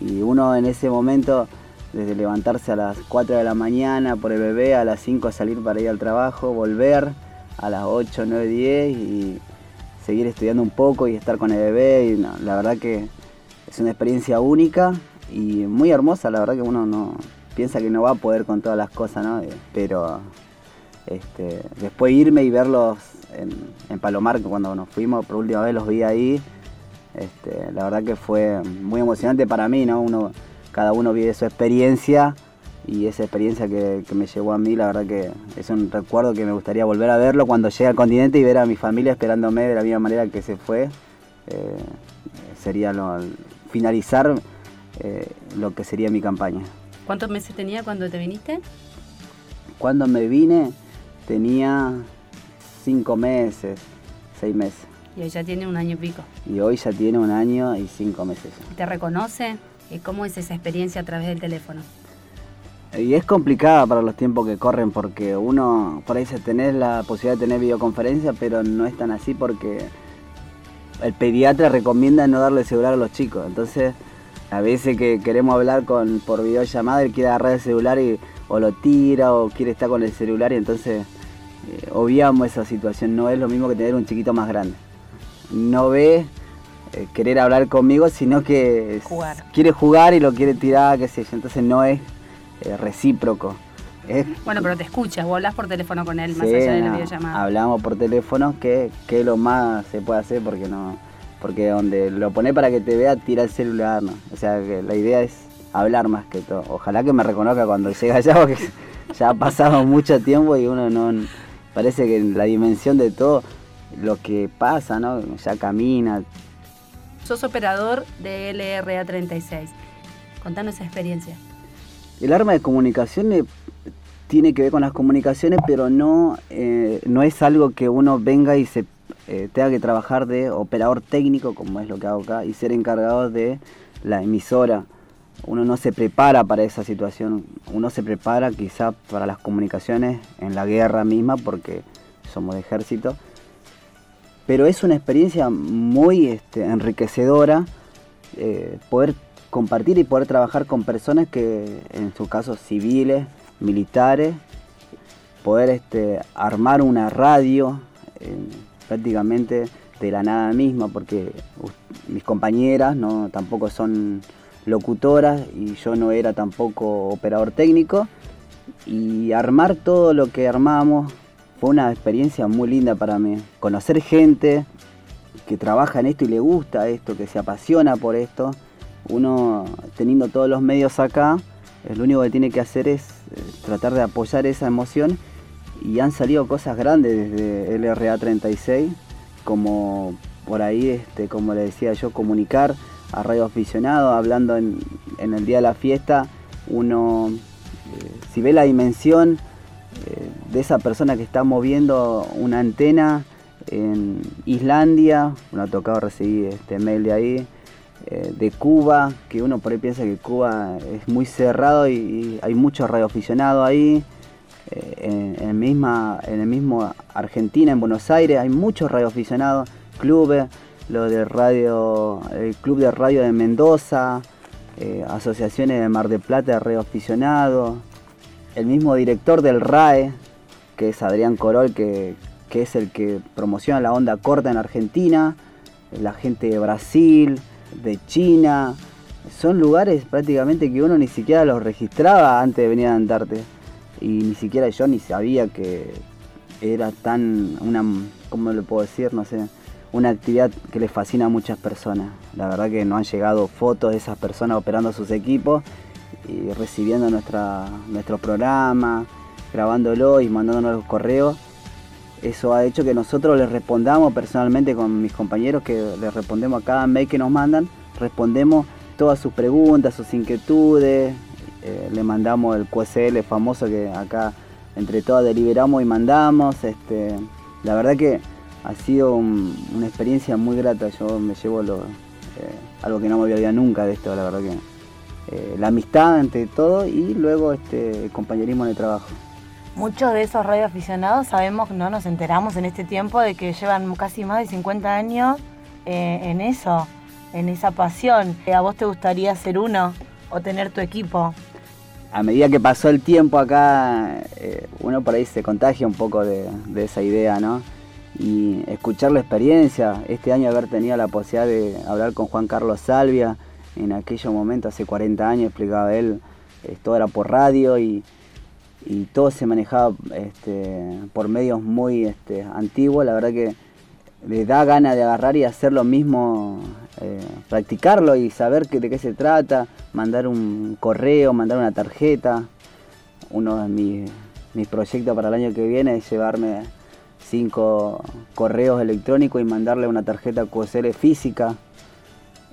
Y uno en ese momento desde levantarse a las 4 de la mañana por el bebé, a las 5 salir para ir al trabajo, volver a las 8, 9, 10 y seguir estudiando un poco y estar con el bebé. Y la verdad que es una experiencia única y muy hermosa, la verdad que uno no piensa que no va a poder con todas las cosas, ¿no? Pero este, después irme y verlos en, en Palomar, cuando nos fuimos por última vez los vi ahí, este, la verdad que fue muy emocionante para mí, ¿no? Uno, cada uno vive su experiencia y esa experiencia que, me llevó a mí, la verdad que es un recuerdo que me gustaría volver a verlo cuando llegue al continente y ver a mi familia esperándome de la misma manera que se fue. Eh, sería lo, finalizar eh, lo que sería mi campaña. ¿Cuántos meses tenía cuando te viniste? Cuando me vine tenía cinco meses, seis meses. Y hoy ya tiene un año y pico. Y hoy ya tiene un año y cinco meses. ¿Te reconoce? ¿Cómo es esa experiencia a través del teléfono? Y es complicada para los tiempos que corren porque uno por ahí se tener la posibilidad de tener videoconferencia, pero no es tan así porque el pediatra recomienda no darle celular a los chicos. Entonces, a veces que queremos hablar con por videollamada, él quiere agarrar el celular y o lo tira o quiere estar con el celular y entonces eh, obviamos esa situación. No es lo mismo que tener un chiquito más grande. No ve eh, querer hablar conmigo, sino que quiere jugar y lo quiere tirar, qué sé yo. Entonces no es eh, recíproco. <laughs> bueno, pero te escucha, vos hablas por teléfono con él, más allá de la videollamada. Hablamos por teléfono, que, es lo más se puede hacer porque no porque donde lo pone para que te vea, tira el celular, ¿no? O sea, que la idea es hablar más que todo. Ojalá que me reconozca cuando llega allá, <laughs> porque ya ha pasado mucho tiempo y uno no... Parece que la dimensión de todo, lo que pasa, ¿no? Ya camina, Sos operador de LRA 36. Contanos esa experiencia. El arma de comunicaciones tiene que ver con las comunicaciones, pero no, eh, no es algo que uno venga y se eh, tenga que trabajar de operador técnico, como es lo que hago acá, y ser encargado de la emisora. Uno no se prepara para esa situación, uno se prepara quizá para las comunicaciones en la guerra misma, porque somos de ejército, pero es una experiencia muy este, enriquecedora eh, poder compartir y poder trabajar con personas que, en su caso, civiles, militares, poder este, armar una radio prácticamente de la nada misma, porque mis compañeras no, tampoco son locutoras y yo no era tampoco operador técnico, y armar todo lo que armamos fue una experiencia muy linda para mí. Conocer gente que trabaja en esto y le gusta esto, que se apasiona por esto. Uno teniendo todos los medios acá, lo único que tiene que hacer es eh, tratar de apoyar esa emoción. Y han salido cosas grandes desde LRA 36, como por ahí, este, como le decía yo, comunicar a radio aficionado, hablando en, el día de la fiesta, uno, eh, si ve la dimensión, eh, de esa persona que está moviendo una antena en Islandia, uno ha tocado recibir este mail de ahí, eh, de Cuba, que uno por ahí piensa que Cuba es muy cerrado y, hay mucho radioaficionado ahí. Eh, en, misma, en el mismo Argentina, en Buenos Aires, hay muchos radioaficionados, clubes, lo de radio, el Club de Radio de Mendoza, asociaciones de Mar de Plata de radioaficionados, el mismo director del RAE, que es Adrián Corol, que, es el que promociona la onda corta en Argentina, la gente de Brasil, de China, son lugares prácticamente que uno ni siquiera los registraba antes de venir a Antarte. Y ni siquiera yo ni sabía que era tan una, ¿cómo le puedo decir? No sé, una actividad que les fascina a muchas personas. La verdad que nos han llegado fotos de esas personas operando sus equipos y recibiendo nuestro programa, grabándolo y mandándonos los correos. Eso ha hecho que nosotros les respondamos personalmente con mis compañeros, que les respondemos a cada mail que nos mandan, respondemos todas sus preguntas, sus inquietudes eh, le mandamos el QSL famoso que acá entre todos deliberamos y mandamos. Este, la verdad que ha sido una experiencia muy grata, yo me llevo lo, eh, algo que no me olvidaría nunca de esto, la verdad que eh, la amistad ante todo y luego este, el compañerismo en el trabajo. Muchos de esos radioaficionados sabemos, no nos enteramos en este tiempo de que llevan casi más de 50 años eh, en eso, en esa pasión. ¿A vos te gustaría ser uno o tener tu equipo? A medida que pasó el tiempo acá, uno por ahí se contagia un poco de, de esa idea, ¿no? y escuchar la experiencia. Este año haber tenido la posibilidad de hablar con Juan Carlos Salvia, en aquellos momentos, hace 40 años, explicaba él, todo era por radio y, todo se manejaba este, por medios muy este, antiguos. La verdad que le da ganas de agarrar y hacer lo mismo, eh, practicarlo y saber de qué se trata, mandar un correo, mandar una tarjeta. Uno de mis, mis proyectos para el año que viene es llevarme cinco correos electrónicos y mandarle una tarjeta QSL física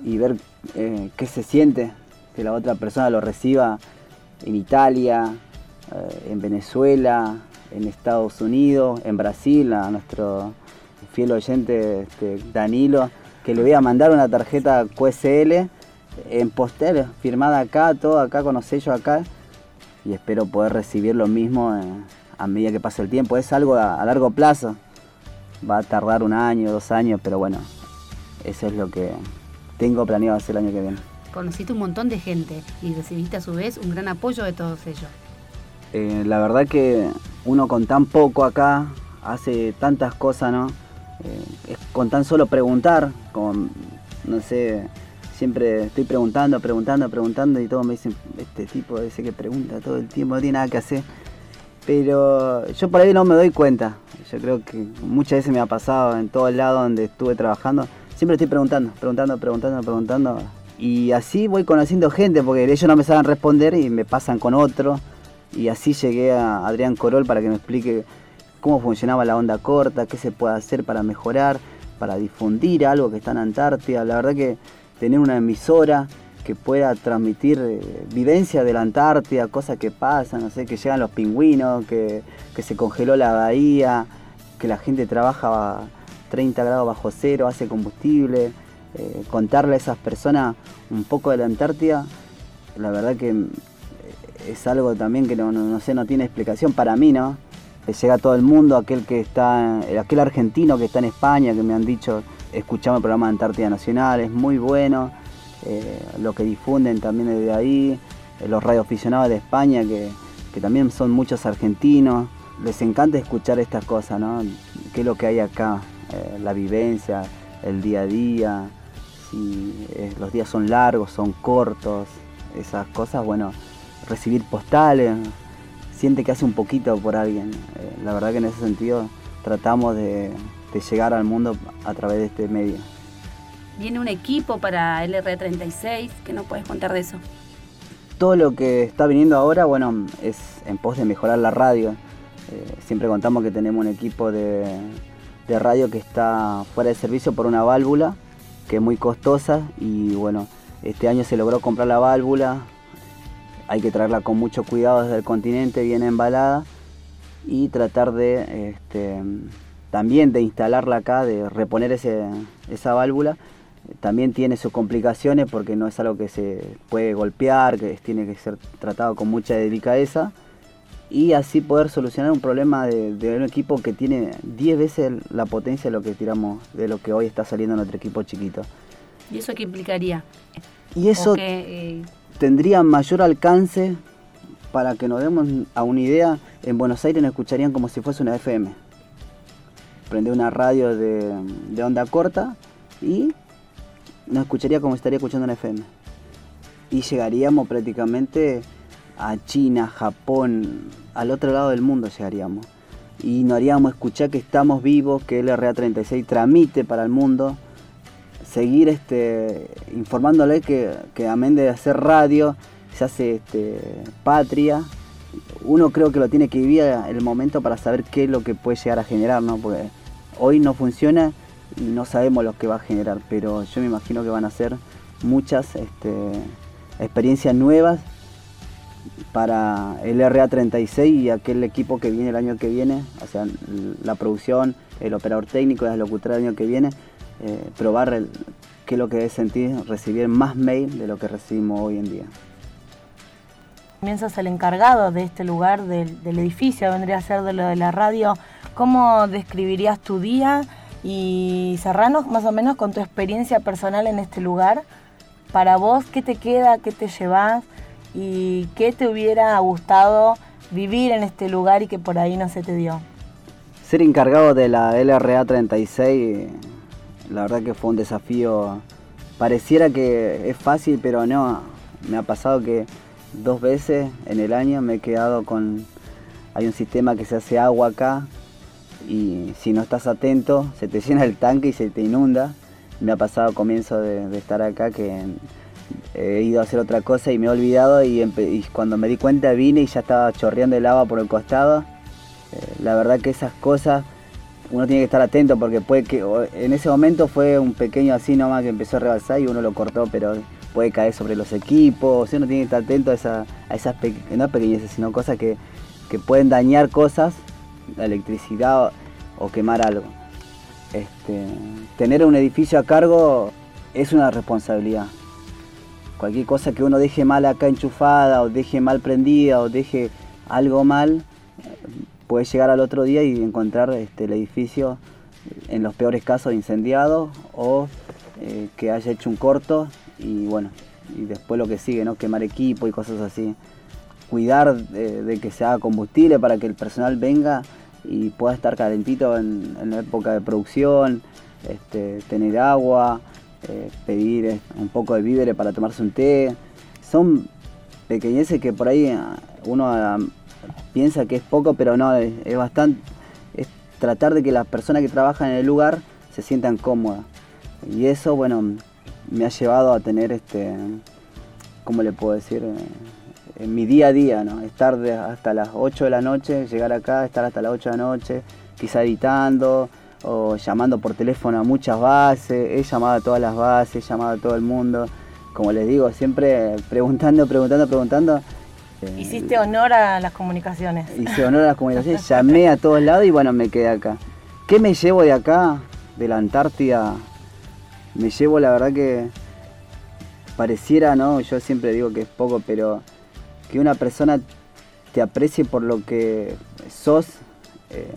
y ver eh, qué se siente que la otra persona lo reciba en Italia, en Venezuela, en Estados Unidos, en Brasil, a nuestro fiel oyente este, Danilo, que le voy a mandar una tarjeta QSL en poster, firmada acá, todo acá con los sellos acá, y espero poder recibir lo mismo. Eh, a medida que pasa el tiempo. Es algo a, largo plazo. Va a tardar un año, dos años, pero bueno, eso es lo que tengo planeado hacer el año que viene. Conociste un montón de gente y recibiste a su vez un gran apoyo de todos ellos. Eh, la verdad que uno con tan poco acá hace tantas cosas, ¿no? Eh, con tan solo preguntar, con, no sé, siempre estoy preguntando, preguntando, preguntando y todos me dicen, este tipo ese que pregunta todo el tiempo, no tiene nada que hacer. Pero yo por ahí no me doy cuenta. Yo creo que muchas veces me ha pasado en todo el lado donde estuve trabajando. Siempre estoy preguntando, preguntando, preguntando, preguntando. Y así voy conociendo gente, porque ellos no me saben responder y me pasan con otro. Y así llegué a Adrián Corol para que me explique cómo funcionaba la onda corta, qué se puede hacer para mejorar, para difundir algo que está en Antártida. La verdad que tener una emisora que pueda transmitir eh, vivencia de la Antártida, cosas que pasan, no sé, que llegan los pingüinos, que, se congeló la bahía, que la gente trabaja a 30 grados bajo cero, hace combustible, eh, contarle a esas personas un poco de la Antártida, la verdad que es algo también que no, no, sé, no tiene explicación para mí, ¿no? Que llega todo el mundo, aquel que está, aquel argentino que está en España, que me han dicho, escuchamos el programa de Antártida Nacional, es muy bueno eh, lo que difunden también desde ahí, eh, los radioaficionados de España, que, también son muchos argentinos. Les encanta escuchar estas cosas, ¿no? ¿Qué es lo que hay acá? Eh, la vivencia, el día a día, si los días son largos, son cortos, esas cosas, bueno, recibir postales, siente que hace un poquito por alguien. la verdad que en ese sentido tratamos de llegar al mundo a través de este medio viene un equipo para LR36, ¿qué nos puedes contar de eso? Todo lo que está viniendo ahora, bueno, es en pos de mejorar la radio. Eh, siempre contamos que tenemos un equipo de, radio que está fuera de servicio por una válvula que es muy costosa y bueno, este año se logró comprar la válvula, hay que traerla con mucho cuidado desde el continente, bien embalada y tratar de este, también de instalarla acá, de reponer esa válvula también tiene sus complicaciones porque no es algo que se puede golpear, que tiene que ser tratado con mucha delicadeza y así poder solucionar un problema de, un equipo que tiene 10 veces la potencia de lo que tiramos, de lo que hoy está saliendo nuestro equipo chiquito. ¿Y eso qué implicaría? Y eso eh, tendría mayor alcance para que nos demos a una idea. En Buenos Aires nos escucharían como si fuese una FM. Prende una radio de, onda corta y nos escucharía como estaría escuchando en FM. Y llegaríamos prácticamente a China, Japón, al otro lado del mundo llegaríamos. Y nos haríamos escuchar que estamos vivos, que el RA36 tramite para el mundo. Seguir este, informándole que, que amén de hacer radio, se hace este, patria. Uno creo que lo tiene que vivir el momento para saber qué es lo que puede llegar a generar, ¿no? Porque hoy no funciona y no sabemos lo que va a generar, pero yo me imagino que van a ser muchas este, experiencias nuevas para el RA36 y aquel equipo que viene el año que viene, o sea, la producción, el operador técnico, el locutor el año que viene, eh, probar qué es lo que es sentir recibir más mail de lo que recibimos hoy en día. También sos el encargado de este lugar, del, edificio, vendría a ser de lo de la radio. ¿Cómo describirías tu día y cerranos más o menos con tu experiencia personal en este lugar? Para vos, ¿qué te queda? ¿Qué te llevas? ¿Y qué te hubiera gustado vivir en este lugar y que por ahí no se te dio? Ser encargado de la LRA 36, la verdad que fue un desafío. Pareciera que es fácil, pero no. Me ha pasado que dos veces en el año me he quedado con... Hay un sistema que se hace agua acá y si no estás atento se te <laughs> llena el tanque y se te inunda. Me ha pasado al comienzo de, estar acá que he ido a hacer otra cosa y me he olvidado y, cuando me di cuenta vine y ya estaba chorreando el agua por el costado. Eh, la verdad que esas cosas uno tiene que estar atento porque puede que en ese momento fue un pequeño así nomás que empezó a rebalsar y uno lo cortó, pero puede caer sobre los equipos, uno tiene que estar atento a, esa, a esas no pequeñeces, sino cosas que, pueden dañar cosas, la electricidad o, quemar algo. Este, tener un edificio a cargo es una responsabilidad. Cualquier cosa que uno deje mal acá enchufada o deje mal prendida o deje algo mal, puede llegar al otro día y encontrar este, el edificio en los peores casos incendiado o eh, que haya hecho un corto y bueno, y después lo que sigue, ¿no? Quemar equipo y cosas así. Cuidar de, que se haga combustible para que el personal venga y pueda estar calentito en, la época de producción, este, tener agua, eh, pedir eh, un poco de víveres para tomarse un té. Son pequeñeces que por ahí eh, uno ah, piensa que es poco, pero no, es, bastante. Es tratar de que las personas que trabajan en el lugar se sientan cómodas. Y eso, bueno, me ha llevado a tener este, ¿cómo le puedo decir? Eh, en mi día a día, ¿no? Estar hasta las 8 de la noche, llegar acá, estar hasta las 8 de la noche, quizá editando o llamando por teléfono a muchas bases, he llamado a todas las bases, he llamado a todo el mundo, como les digo, siempre preguntando, preguntando, preguntando. Hiciste honor a las comunicaciones. Hice honor a las comunicaciones, <laughs> llamé a todos lados y bueno, me quedé acá. ¿Qué me llevo de acá, de la Antártida me llevo la verdad que pareciera, ¿no? Yo siempre digo que es poco, pero que una persona te aprecie por lo que sos, eh,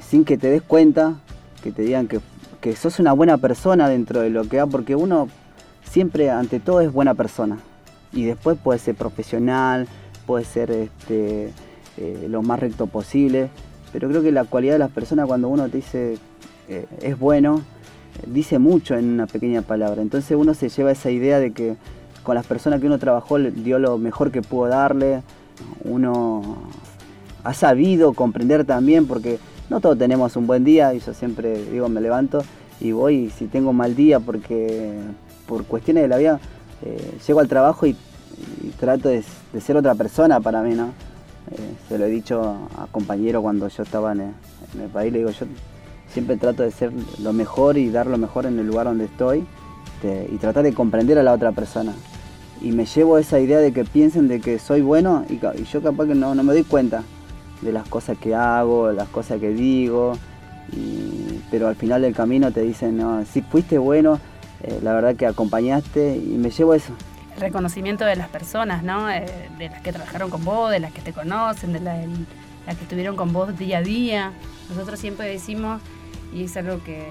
sin que te des cuenta, que te digan que, que, sos una buena persona dentro de lo que va, porque uno siempre ante todo es buena persona. Y después puede ser profesional, puede ser este, eh, lo más recto posible, pero creo que la cualidad de las personas cuando uno te dice eh, es bueno, dice mucho en una pequeña palabra. Entonces uno se lleva esa idea de que con las personas que uno trabajó dio lo mejor que pudo darle. Uno ha sabido comprender también, porque no todos tenemos un buen día, y yo siempre digo, me levanto y voy, si tengo mal día, porque por cuestiones de la vida, eh, llego al trabajo y, trato de, ser otra persona para mí, ¿no? Eh, se lo he dicho a compañeros cuando yo estaba en el país, le digo, yo siempre trato de ser lo mejor y dar lo mejor en el lugar donde estoy y tratar de comprender a la otra persona. Y me llevo esa idea de que piensen de que soy bueno y, yo capaz que no, me doy cuenta de las cosas que hago, las cosas que digo, pero al final del camino te dicen, no, si fuiste bueno, eh, la verdad que acompañaste y me llevo eso. El reconocimiento de las personas, ¿no? Eh, de las que trabajaron con vos, de las que te conocen, de las que estuvieron con vos día a día. Nosotros siempre decimos y es algo que,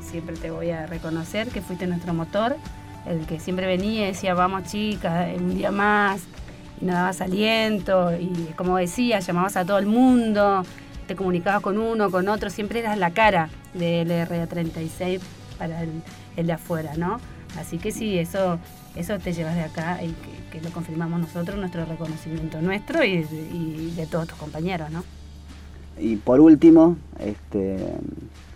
siempre te voy a reconocer, que fuiste nuestro motor, el que siempre venía y decía, vamos chicas, un día más, y nos dabas aliento, y como decías, llamabas a todo el mundo, te comunicabas con uno, con otro, siempre eras la cara del LRA36 para el, de afuera, ¿no? Así que sí, eso, eso te llevas de acá y que, lo confirmamos nosotros, nuestro reconocimiento nuestro y, de todos tus compañeros, ¿no? Y por último, este,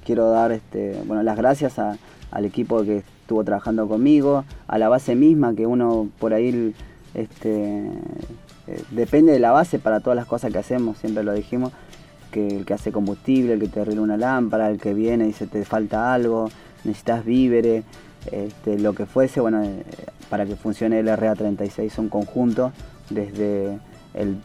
quiero dar este, bueno, las gracias al equipo que estuvo trabajando conmigo, a la base misma, que uno por ahí este, eh, depende de la base para todas las cosas que hacemos, siempre lo dijimos, que el que hace combustible, el que te arregla una lámpara, el que viene y dice te falta algo, necesitas víveres, este, lo que fuese, bueno, eh, para que funcione el RA36 un conjunto, desde el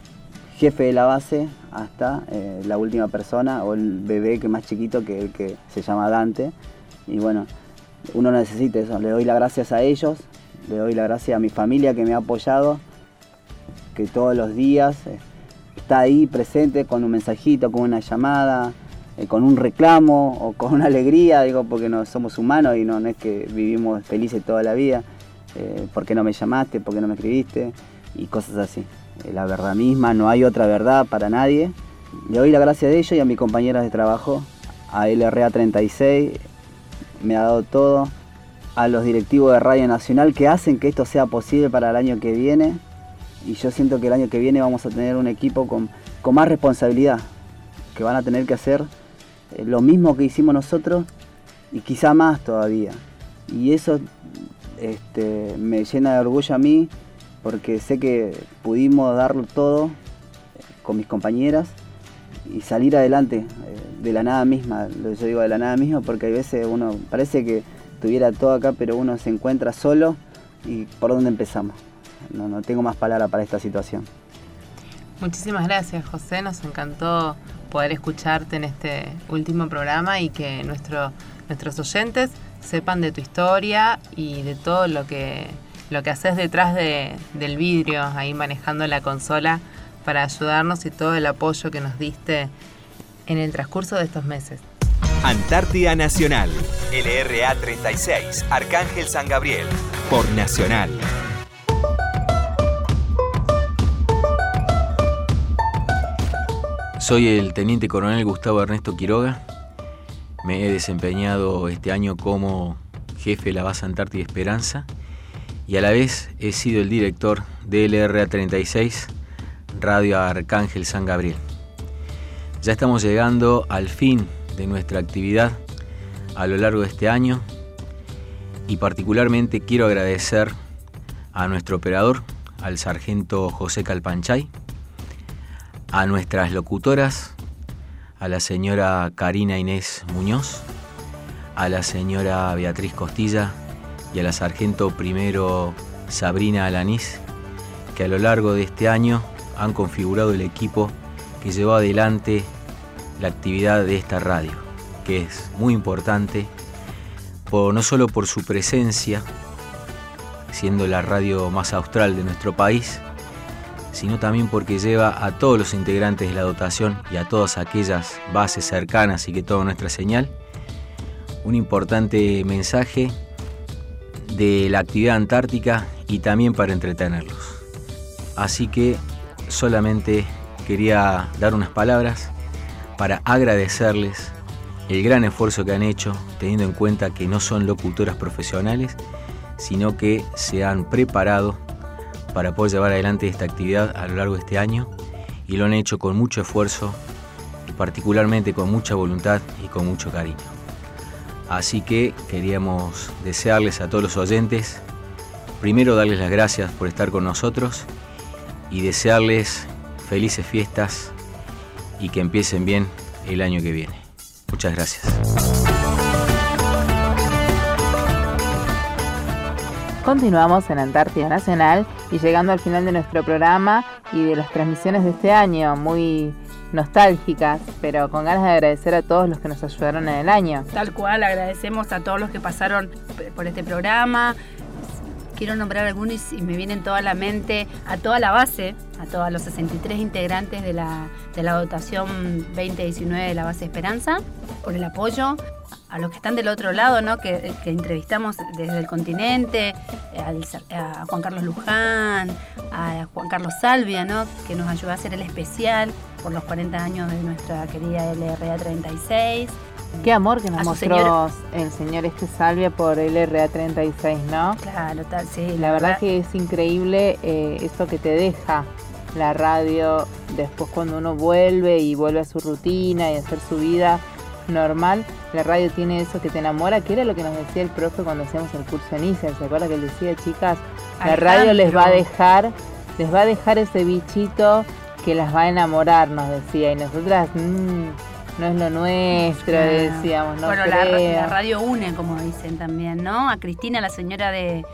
jefe de la base hasta eh, la última persona o el bebé que más chiquito que el que se llama Dante. Y bueno, uno necesita eso. Le doy las gracias a ellos, le doy las gracias a mi familia que me ha apoyado, que todos los días eh, está ahí presente con un mensajito, con una llamada, eh, con un reclamo o con una alegría, digo, porque no somos humanos y no, es que vivimos felices toda la vida. ¿Por qué no me llamaste? ¿Por qué no me escribiste? Y cosas así. Eh, la verdad misma, no hay otra verdad para nadie. Le doy la gracia de ellos y a mi compañera de trabajo, a LRA 36, me ha dado todo, a los directivos de Radio Nacional que hacen que esto sea posible para el año que viene. Y yo siento que el año que viene vamos a tener un equipo con, más responsabilidad, que van a tener que hacer eh, lo mismo que hicimos nosotros y quizá más todavía. Y eso este, me llena de orgullo a mí porque sé que pudimos darlo todo eh, con mis compañeras y salir adelante eh, de la nada misma. Yo digo de la nada misma porque hay veces uno parece que tuviera todo acá, pero uno se encuentra solo y por dónde empezamos. No, no tengo más palabras para esta situación. Muchísimas gracias, José. Nos encantó poder escucharte en este último programa y que nuestro, nuestros oyentes sepan de tu historia y de todo lo que lo que haces detrás del vidrio, ahí manejando la consola para ayudarnos y todo el apoyo que nos diste en el transcurso de estos meses. Antártida Nacional, LRA 36, Arcángel San Gabriel, por Nacional. Soy el teniente coronel Gustavo Ernesto Quiroga. Me he desempeñado este año como jefe de la base Antártida Esperanza y a la vez he sido el director de LRA 36, Radio Arcángel San Gabriel. Ya estamos llegando al fin de nuestra actividad a lo largo de este año y particularmente quiero agradecer a nuestro operador, al sargento José Calpanchay, a nuestras locutoras, a la señora Karina Inés Muñoz, a la señora Beatriz Costilla y a la sargento primero Sabrina Alanís, que a lo largo de este año han configurado el equipo que llevó adelante la actividad de esta radio, que es muy importante, por, no solo por su presencia, siendo la radio más austral de nuestro país, sino también porque lleva a todos los integrantes de la dotación y a todas aquellas bases cercanas y que toda nuestra señal, un importante mensaje de la actividad antártica y también para entretenerlos. Así que solamente quería dar unas palabras para agradecerles el gran esfuerzo que han hecho, teniendo en cuenta que no son locutoras profesionales, sino que se han preparado para poder llevar adelante esta actividad a lo largo de este año y lo han hecho con mucho esfuerzo y particularmente con mucha voluntad y con mucho cariño. Así que queríamos desearles a todos los oyentes, primero darles las gracias por estar con nosotros y desearles felices fiestas y que empiecen bien el año que viene. Muchas gracias. Continuamos en Antártida Nacional y llegando al final de nuestro programa y de las transmisiones de este año, muy nostálgicas, pero con ganas de agradecer a todos los que nos ayudaron en el año. Tal cual, agradecemos a todos los que pasaron por este programa. Quiero nombrar algunos y me vienen toda la mente, a toda la base, a todos los 63 integrantes de la, de la dotación 2019 de la base Esperanza, por el apoyo, a los que están del otro lado, ¿no? que, entrevistamos desde el continente, a Juan Carlos Luján, a Juan Carlos Salvia, ¿no? que nos ayudó a hacer el especial por los 40 años de nuestra querida LRA 36. Qué amor que nos mostró el señor este Salvia por LRA 36, ¿no? Claro, tal, sí. La, verdad, que es increíble eh, eso que te deja la radio después cuando uno vuelve y vuelve a su rutina y a hacer su vida normal, la radio tiene eso que te enamora, que era lo que nos decía el profe cuando hacíamos el curso en ISA, ¿se acuerda que él decía, chicas, la radio les va a dejar, les va a dejar ese bichito que las va a enamorar, nos decía, y nosotras, mmm, no es lo nuestro, decíamos, no Bueno, la, radio une, como dicen también, ¿no? A Cristina, la señora de,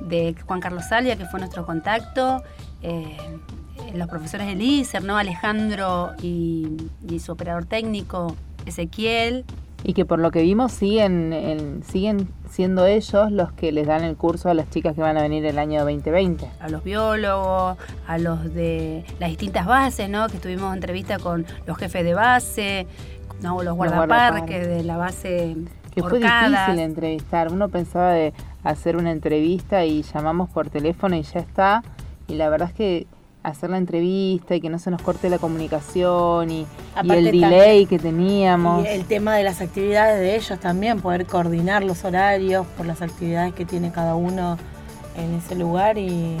de Juan Carlos Salia, que fue nuestro contacto, eh, los profesores del ISER, ¿no? Alejandro y, su operador técnico, Ezequiel. Y que por lo que vimos siguen, siguen siendo ellos los que les dan el curso a las chicas que van a venir el año 2020. A los biólogos, a los de las distintas bases, ¿no? Que tuvimos entrevista con los jefes de base, ¿no? los guardaparques de la base que fue difícil entrevistar. Uno pensaba de hacer una entrevista y llamamos por teléfono y ya está. Y la verdad es que hacer la entrevista y que no se nos corte la comunicación y, el delay que teníamos. Y el tema de las actividades de ellos también, poder coordinar los horarios por las actividades que tiene cada uno en ese lugar. Y,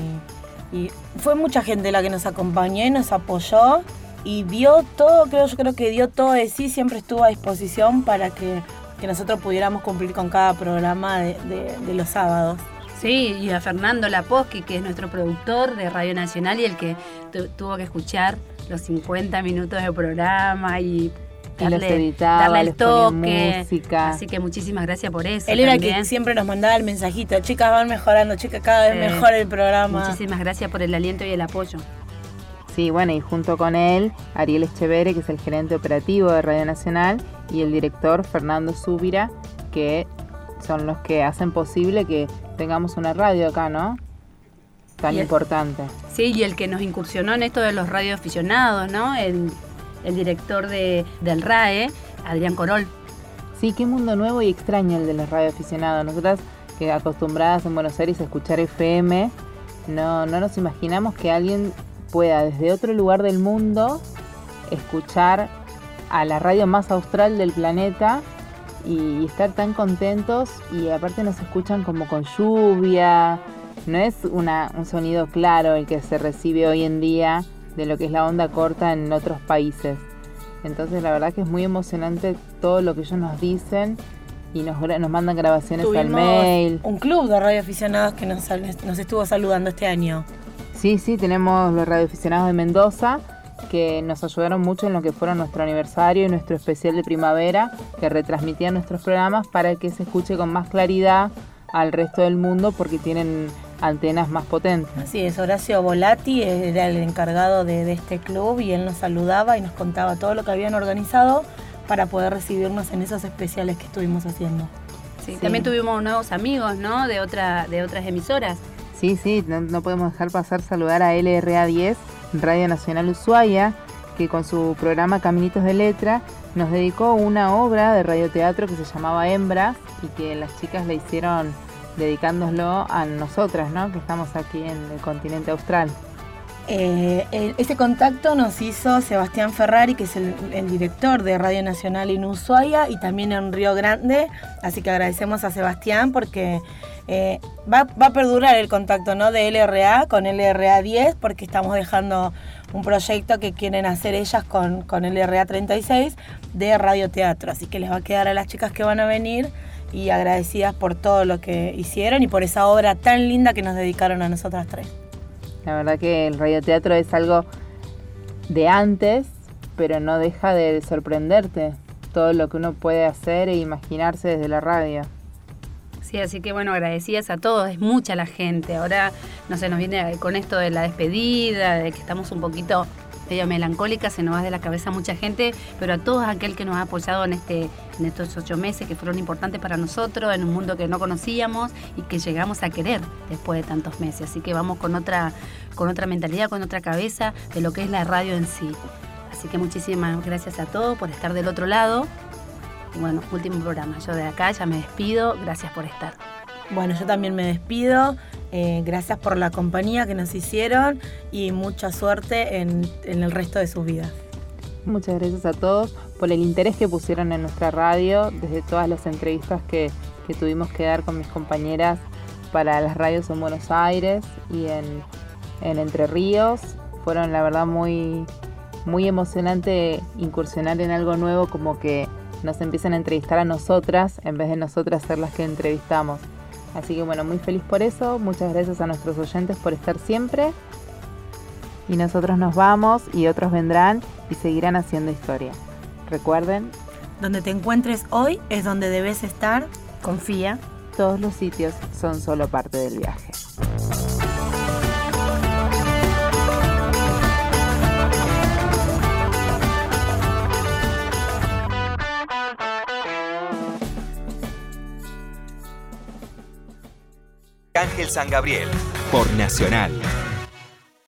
y fue mucha gente la que nos acompañó y nos apoyó y dio todo, creo yo creo que dio todo de sí, siempre estuvo a disposición para que que nosotros pudiéramos cumplir con cada programa de, los sábados. Sí, y a Fernando Laposky, que es nuestro productor de Radio Nacional y el que tuvo que escuchar los 50 minutos de programa y darle, darle el toque. Música. Así que muchísimas gracias por eso. Él era quien siempre nos mandaba el mensajito, chicas van mejorando, chicas cada vez mejor el programa. Muchísimas gracias por el aliento y el apoyo. Sí, bueno, y junto con él, Ariel Echevere, que es el gerente operativo de Radio Nacional, y el director Fernando Zúbira, que son los que hacen posible que tengamos una radio acá, ¿no? Tan importante. Sí, y el que nos incursionó en esto de los radioaficionados, ¿no? El, director de, del RAE, Adrián Corol. Sí, qué mundo nuevo y extraño el de los radioaficionados. Nosotras que acostumbradas en Buenos Aires a escuchar FM, no, no nos imaginamos que alguien pueda desde otro lugar del mundo escuchar a la radio más austral del planeta y estar tan contentos y aparte nos escuchan como con lluvia, no es una, un sonido claro el que se recibe hoy en día de lo que es la onda corta en otros países. Entonces la verdad que es muy emocionante todo lo que ellos nos dicen y nos, nos mandan grabaciones al mail. Un club de radioaficionados que nos, nos estuvo saludando este año. Sí, sí, tenemos los radioaficionados de Mendoza que nos ayudaron mucho en lo que fueron nuestro aniversario y nuestro especial de primavera, que retransmitían nuestros programas para que se escuche con más claridad al resto del mundo porque tienen antenas más potentes. Así es, Horacio Volati era el encargado de, este club y él nos saludaba y nos contaba todo lo que habían organizado para poder recibirnos en esos especiales que estuvimos haciendo. Sí, también tuvimos nuevos amigos, ¿no? De, otra, de otras emisoras. Sí, sí, no, podemos dejar pasar saludar a LRA 10, Radio Nacional Ushuaia, que con su programa Caminitos de Letra nos dedicó una obra de radioteatro que se llamaba Hembras y que las chicas le hicieron dedicándoslo a nosotras, ¿no? Que estamos aquí en el continente austral. Ese contacto nos hizo Sebastián Ferrari, que es el, director de Radio Nacional en Ushuaia y también en Río Grande. Así que agradecemos a Sebastián porque eh, va, a perdurar el contacto ¿no? de LRA con LRA 10 porque estamos dejando un proyecto que quieren hacer ellas con, con LRA 36 de radioteatro. Así que les va a quedar a las chicas que van a venir y agradecidas por todo lo que hicieron y por esa obra tan linda que nos dedicaron a nosotras tres. La verdad que el radioteatro es algo de antes, pero no deja de sorprenderte todo lo que uno puede hacer e imaginarse desde la radio. Sí, así que bueno, agradecidas a todos, es mucha la gente. Ahora, no sé, nos viene con esto de la despedida, de que estamos un poquito medio melancólica, se nos va de la cabeza mucha gente, pero a todos aquel que nos ha apoyado en, este, en estos ocho meses que fueron importantes para nosotros, en un mundo que no conocíamos y que llegamos a querer después de tantos meses. Así que vamos con otra, con otra mentalidad, con otra cabeza de lo que es la radio en sí. Así que muchísimas gracias a todos por estar del otro lado. Bueno, último programa. Yo de acá ya me despido. Gracias por estar. Bueno, yo también me despido. Eh, gracias por la compañía que nos hicieron y mucha suerte en, el resto de sus vidas. Muchas gracias a todos por el interés que pusieron en nuestra radio, desde todas las entrevistas que, tuvimos que dar con mis compañeras para las radios en Buenos Aires y en, Entre Ríos. Fueron la verdad muy, muy emocionante incursionar en algo nuevo como que nos empiezan a entrevistar a nosotras en vez de nosotras ser las que entrevistamos. Así que bueno, muy feliz por eso. Muchas gracias a nuestros oyentes por estar siempre. Y nosotros nos vamos y otros vendrán y seguirán haciendo historia. Recuerden. Donde te encuentres hoy es donde debes estar. Confía. Todos los sitios son solo parte del viaje. Arcángel San Gabriel, por Nacional.